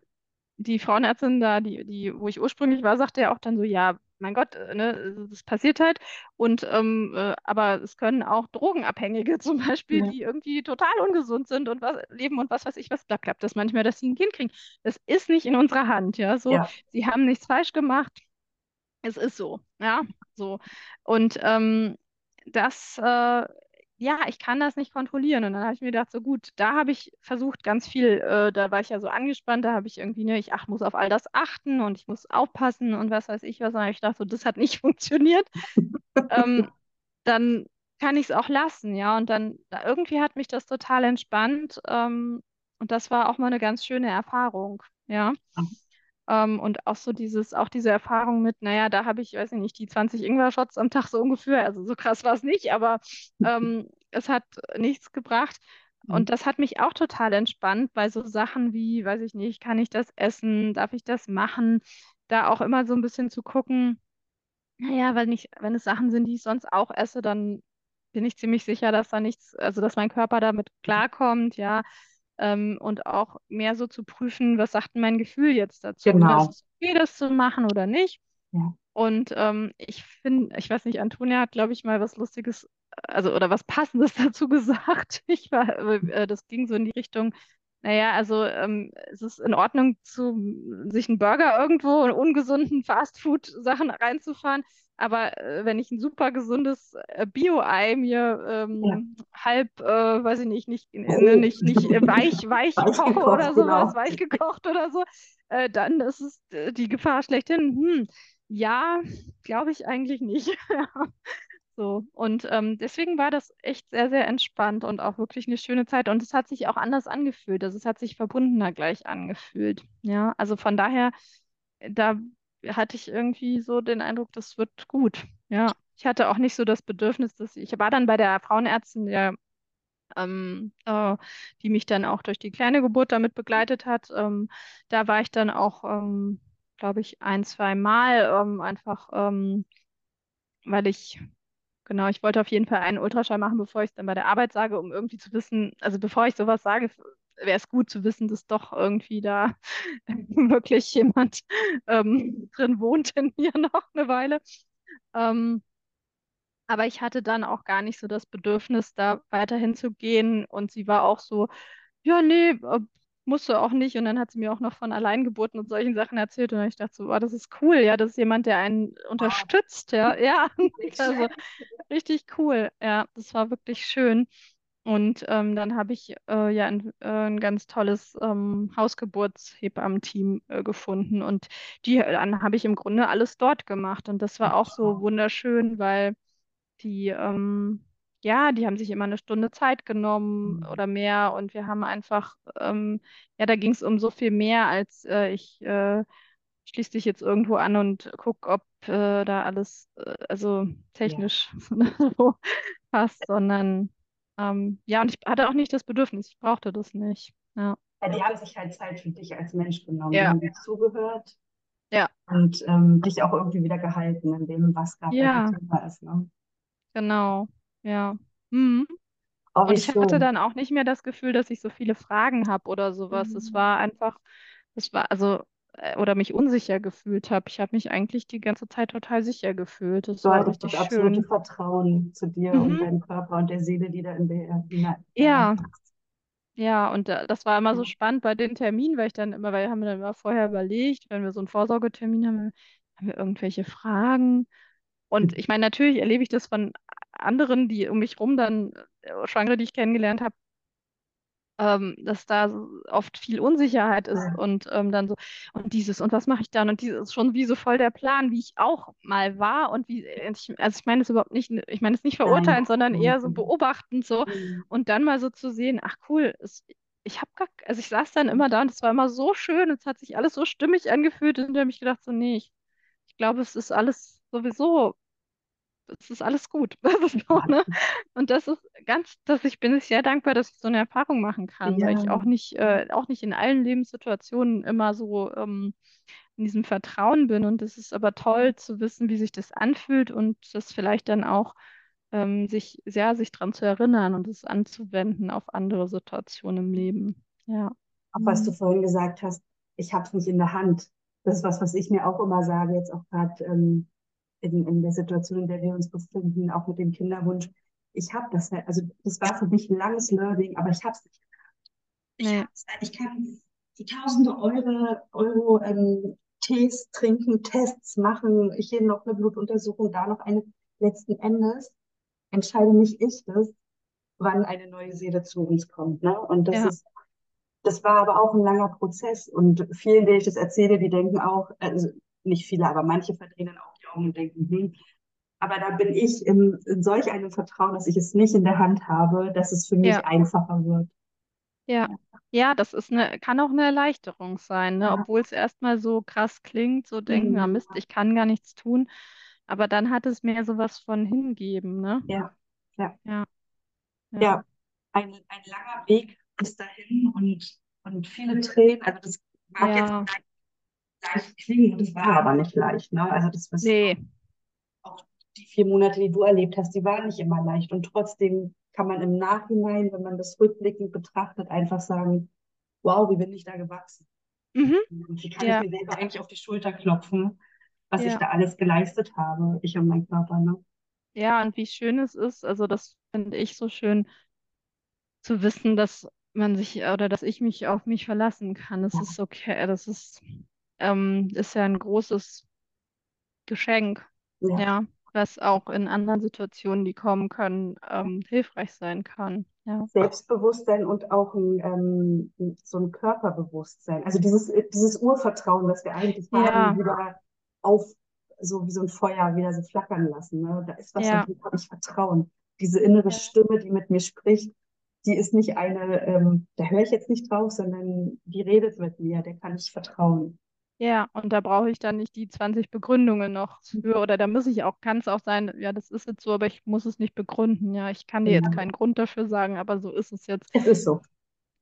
die Frauenärztin da, die, die, wo ich ursprünglich war, sagte ja auch dann so, ja, mein Gott, äh, ne, das passiert halt. Und ähm, äh, aber es können auch Drogenabhängige [LAUGHS] zum Beispiel, ja. die irgendwie total ungesund sind und was leben und was weiß ich, was da klappt das manchmal, dass sie ein Kind kriegen. Das ist nicht in unserer Hand, ja. So, ja. sie haben nichts falsch gemacht. Es ist so, ja, so. Und ähm, das äh, ja, ich kann das nicht kontrollieren. Und dann habe ich mir gedacht, so gut, da habe ich versucht, ganz viel, äh, da war ich ja so angespannt, da habe ich irgendwie, ne, ich ach, muss auf all das achten und ich muss aufpassen und was weiß ich was. Und ich dachte, so, das hat nicht [LAUGHS] funktioniert. ähm, dann kann ich es auch lassen, ja. Und dann irgendwie hat mich das total entspannt. Ähm, und das war auch mal eine ganz schöne Erfahrung, ja. Ähm, und auch so dieses, auch diese Erfahrung mit, naja, da habe ich, weiß ich nicht, die 20 Ingwer-Shots am Tag so ungefähr. Also so krass war es nicht, aber [LAUGHS] ähm, es hat nichts gebracht. Und mhm. das hat mich auch total entspannt bei so Sachen wie, weiß ich nicht, kann ich das essen, darf ich das machen? Da auch immer so ein bisschen zu gucken, naja, wenn ich, wenn es Sachen sind, die ich sonst auch esse, dann bin ich ziemlich sicher, dass da nichts, also dass mein Körper damit klarkommt, ja ähm, und auch mehr so zu prüfen, was sagt mein Gefühl jetzt dazu? Genau. Ist es okay, das zu machen oder nicht? Ja. Und ähm, ich finde, ich weiß nicht, Antonia hat, glaube ich, mal was Lustiges, also oder was Passendes [LAUGHS] dazu gesagt. Ich war, äh, das ging so in die Richtung, naja, also ähm, es ist in Ordnung, zu, sich einen Burger irgendwo in ungesunden [LAUGHS] Fastfood-Sachen reinzufahren. Aber äh, wenn ich ein super gesundes äh, Bio-Ei mir ähm, ja. halb, äh, weiß ich nicht, nicht, oh. nicht, nicht äh, [LAUGHS] weich, weich, weich koche gekocht, oder sowas, genau. weich gekocht oder so, äh, dann ist es äh, die Gefahr schlechthin. Hm, ja, glaube ich eigentlich nicht. [LAUGHS] So, und ähm, deswegen war das echt sehr, sehr entspannt und auch wirklich eine schöne Zeit. Und es hat sich auch anders angefühlt. Also es hat sich verbundener gleich angefühlt. Ja, also von daher, da hatte ich irgendwie so den Eindruck, das wird gut. Ja, ich hatte auch nicht so das Bedürfnis, dass ich, ich war dann bei der Frauenärztin, der, ähm, äh, die mich dann auch durch die kleine Geburt damit begleitet hat. Ähm, da war ich dann auch, ähm, glaube ich, ein, zwei Mal ähm, einfach, ähm, weil ich Genau, ich wollte auf jeden Fall einen Ultraschall machen, bevor ich es dann bei der Arbeit sage, um irgendwie zu wissen, also bevor ich sowas sage, wäre es gut zu wissen, dass doch irgendwie da [LAUGHS] wirklich jemand ähm, drin wohnt in mir [LAUGHS] noch eine Weile. Ähm, aber ich hatte dann auch gar nicht so das Bedürfnis, da weiterhin zu gehen. Und sie war auch so, ja, nee, äh, musste auch nicht. Und dann hat sie mir auch noch von Alleingeburten und solchen Sachen erzählt. Und ich dachte so, wow, das ist cool, ja, das ist jemand, der einen unterstützt, ja, [LAUGHS] ja, [LAUGHS] also richtig cool, ja, das war wirklich schön. Und ähm, dann habe ich äh, ja ein, äh, ein, ganz tolles ähm, Hausgeburtshebammen-Team äh, gefunden. Und die dann habe ich im Grunde alles dort gemacht. Und das war auch so wunderschön, weil die ähm, ja, die haben sich immer eine Stunde Zeit genommen mhm. oder mehr und wir haben einfach ähm, ja, da ging es um so viel mehr als äh, ich äh, schließ dich jetzt irgendwo an und guck, ob äh, da alles äh, also technisch ja. [LAUGHS] so passt, sondern ähm, ja, und ich hatte auch nicht das Bedürfnis, ich brauchte das nicht. Ja. ja die haben sich halt Zeit für dich als Mensch genommen, ja. die haben dir zugehört ja. und ähm, dich auch irgendwie wieder gehalten in dem, was gerade ja. Ist. Ne? Genau, ja. Mhm. Oh, und ich hatte dann auch nicht mehr das Gefühl, dass ich so viele Fragen habe oder sowas. Mhm. Es war einfach, es war, also äh, oder mich unsicher gefühlt habe. Ich habe mich eigentlich die ganze Zeit total sicher gefühlt. Das du war hattest das absolute schön. Vertrauen zu dir mhm. und deinem Körper und der Seele, die da in dir hinein. Ja. Ja, und äh, das war immer so spannend bei den Terminen, weil ich dann immer, weil wir haben dann immer vorher überlegt, wenn wir so einen Vorsorgetermin haben, haben wir irgendwelche Fragen. Und mhm. ich meine, natürlich erlebe ich das von anderen, die um mich rum dann, äh, Schwangere, die ich kennengelernt habe, ähm, dass da oft viel Unsicherheit ist ja. und ähm, dann so, und dieses, und was mache ich dann? Und dieses ist schon wie so voll der Plan, wie ich auch mal war und wie, äh, also ich meine es überhaupt nicht, ich meine es nicht verurteilen, sondern eher so beobachtend so mhm. und dann mal so zu sehen, ach cool, es, ich habe gar, also ich saß dann immer da und es war immer so schön, es hat sich alles so stimmig angefühlt und dann habe ich gedacht, so, nee, ich, ich glaube, es ist alles sowieso, es ist alles gut. [LAUGHS] so, ne? Und das ist ganz, dass ich bin sehr dankbar, dass ich so eine Erfahrung machen kann, weil ich Ja. auch nicht, äh, auch nicht in allen Lebenssituationen immer so ähm, in diesem Vertrauen bin. Und es ist aber toll zu wissen, wie sich das anfühlt und das vielleicht dann auch ähm, sich, ja, sich dran zu erinnern und es anzuwenden auf andere Situationen im Leben. Ja. Auch was du Mhm. vorhin gesagt hast, ich habe es nicht in der Hand. Das ist was, was ich mir auch immer sage, jetzt auch gerade ähm, in, in der Situation, in der wir uns befinden, auch mit dem Kinderwunsch. Ich habe das, halt- also das war für mich ein langes Learning, aber ich habe es nicht. Ich Nee. hab's, ich kann die tausende Euro, Euro ähm, Tees trinken, Tests machen, hier noch eine Blutuntersuchung, da noch eine. Letzten Endes entscheide nicht ich das, wann eine neue Seele zu uns kommt. Ne? Und das Ja. ist, das war aber auch ein langer Prozess. Und vielen, denen ich das erzähle, die denken auch, also nicht viele, aber manche verdrehen auch Augen und denken, hm, aber da bin ich in, in solch einem Vertrauen, dass ich es nicht in der Hand habe, dass es für mich Ja. einfacher wird. Ja. Ja, das ist eine, kann auch eine Erleichterung sein, ne? Ja. Obwohl es erstmal so krass klingt, so denken, ah Mhm. Mist, ich kann gar nichts tun. Aber dann hat es mehr so was von hingeben, ne? Ja, ja, Ja. Ja. ja. Ein, ein langer Weg bis dahin und, und viele Tränen. Also das mag jetzt Ja. Leicht, leicht klingen, das war aber nicht leicht. Ne? Also das was Nee. auch die vier Monate, die du erlebt hast, die waren nicht immer leicht. Und trotzdem kann man im Nachhinein, wenn man das rückblickend betrachtet, einfach sagen, wow, wie bin ich da gewachsen? Mhm. Und wie kann Ja. ich mir selber eigentlich auf die Schulter klopfen, was ich Ja. da alles geleistet habe, ich und mein Körper. Ne? Ja, und wie schön es ist, also das finde ich so schön zu wissen, dass man sich oder dass ich mich auf mich verlassen kann. Das Ja. ist okay, das ist, ähm, ist ja ein großes Geschenk, Ja. ja, was auch in anderen Situationen, die kommen können, ähm, hilfreich sein kann. Ja. Selbstbewusstsein und auch ein, ähm, so ein Körperbewusstsein. Also dieses, dieses Urvertrauen, das wir eigentlich haben, wieder auf, so wie so ein Feuer wieder so flackern lassen. Ne? Da ist was, Ja. dem habe ich Vertrauen. Diese innere. Stimme, die mit mir spricht, die ist nicht eine, ähm, da höre ich jetzt nicht drauf, sondern die redet mit mir, der kann ich vertrauen. Ja, und da brauche ich dann nicht die 20 Begründungen noch für, oder da muss ich auch, kann es auch sein, ja, das ist jetzt so, aber ich muss es nicht begründen. Ja, ich kann dir jetzt Ja. keinen Grund dafür sagen, aber so ist es jetzt. Es ist so.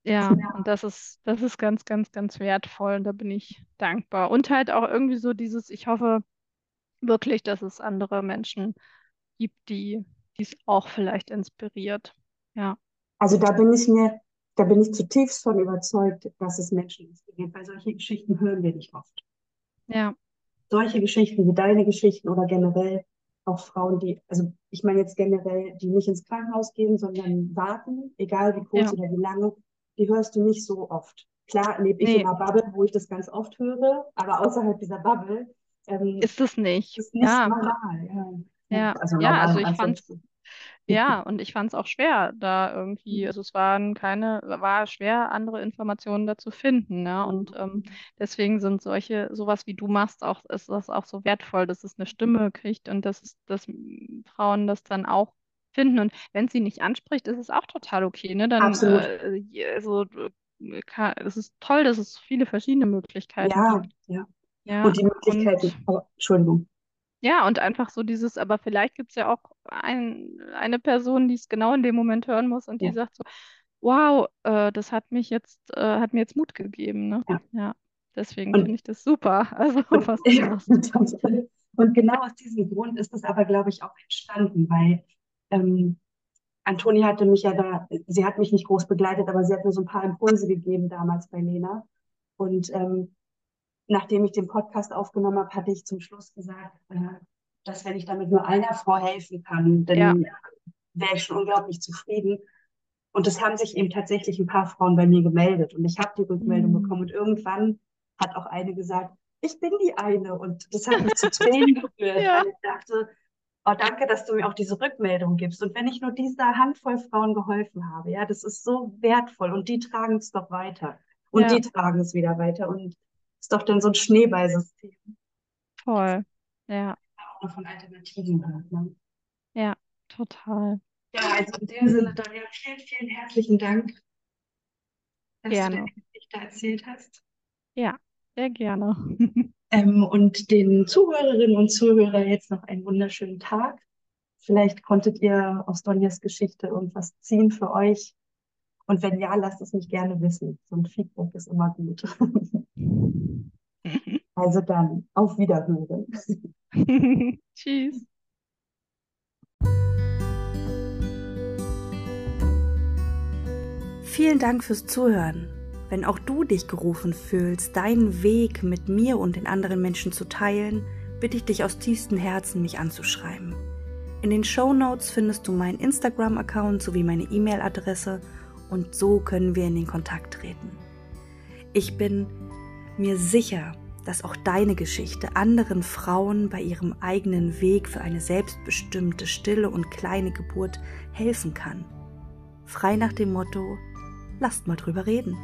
Ja, und das ist, das ist ganz, ganz, ganz wertvoll und da bin ich dankbar. Und halt auch irgendwie so dieses, ich hoffe wirklich, dass es andere Menschen gibt, die es auch vielleicht inspiriert. Ja, Also da bin ich mir, da bin ich zutiefst von überzeugt, dass es Menschen inspiriert, weil solche Geschichten hören wir nicht oft. ja, Solche Geschichten wie deine Geschichten oder generell auch Frauen, die, also ich meine jetzt generell, die nicht ins Krankenhaus gehen, sondern warten, egal wie kurz Ja. oder wie lange, die hörst du nicht so oft. Klar lebe ich Nee. in einer Bubble, wo ich das ganz oft höre, aber außerhalb dieser Bubble ähm, ist es nicht. ist nicht Ja, normal. Ja. Ja. Also Ja, normal also in ich fand's- Anführungsstrichen. Ja, [LAUGHS] und ich fand es auch schwer, da irgendwie, Mhm. also es waren keine, war schwer, andere Informationen dazu finden, ne? Und ähm, deswegen sind solche, sowas wie du machst, auch, ist das auch so wertvoll, dass es eine Stimme kriegt und dass es, dass Frauen das dann auch finden. Und wenn sie nicht anspricht, ist es auch total okay, ne? Dann Absolut. äh, also, äh, kann, es ist toll, dass es viele verschiedene Möglichkeiten Ja, gibt. ja. Ja, Und die Möglichkeiten, und aber, Entschuldigung. Ja, und einfach so dieses, aber vielleicht gibt es ja auch ein, eine Person, die es genau in dem Moment hören muss und die Ja. sagt so, wow, äh, das hat mich jetzt, äh, hat mir jetzt Mut gegeben, ne? Ja. Ja, deswegen finde ich das super, [LAUGHS] also Und, was [LAUGHS] du machst. und genau aus diesem Grund ist es aber, glaube ich, auch entstanden, weil ähm, Antoni hatte mich ja da, sie hat mich nicht groß begleitet, aber sie hat mir so ein paar Impulse gegeben damals bei Lena. Und ähm, nachdem ich den Podcast aufgenommen habe, hatte ich zum Schluss gesagt, äh, dass wenn ich damit nur einer Frau helfen kann, dann Ja. wäre ich schon unglaublich zufrieden. Und es haben sich eben tatsächlich ein paar Frauen bei mir gemeldet und ich habe die Rückmeldung Mhm. bekommen. Und irgendwann hat auch eine gesagt, ich bin die eine. Und das hat mich zu Tränen [LAUGHS] gerührt, Ja. weil ich dachte, oh, danke, dass du mir auch diese Rückmeldung gibst. Und wenn ich nur dieser Handvoll Frauen geholfen habe, ja, das ist so wertvoll und die tragen es doch weiter. Und Ja. die tragen es wieder weiter. Und ist doch dann so ein Schneeballsystem, Toll. Ja, auch noch von Alternativen hört. Ne? ja, total. Ja, also in dem Sinne, Daniel, vielen, vielen herzlichen Dank dass gerne. du deine Geschichte erzählt hast. Ja, sehr gerne. [LAUGHS] ähm, und den Zuhörerinnen und Zuhörern jetzt noch einen wunderschönen Tag. Vielleicht konntet ihr aus Donjas Geschichte irgendwas ziehen für euch. Und wenn ja, lasst es mich gerne wissen. So ein Feedback ist immer gut. [LAUGHS] also dann, auf Wiederhören. [LAUGHS] Tschüss. Vielen Dank fürs Zuhören. Wenn auch du dich gerufen fühlst, deinen Weg mit mir und den anderen Menschen zu teilen, bitte ich dich aus tiefstem Herzen, mich anzuschreiben. In den Show Notes findest du meinen Instagram-Account sowie meine E-Mail-Adresse und so können wir in den Kontakt treten. Ich bin mir sicher, dass auch deine Geschichte anderen Frauen bei ihrem eigenen Weg für eine selbstbestimmte, stille und kleine Geburt helfen kann. Frei nach dem Motto, lasst mal drüber reden.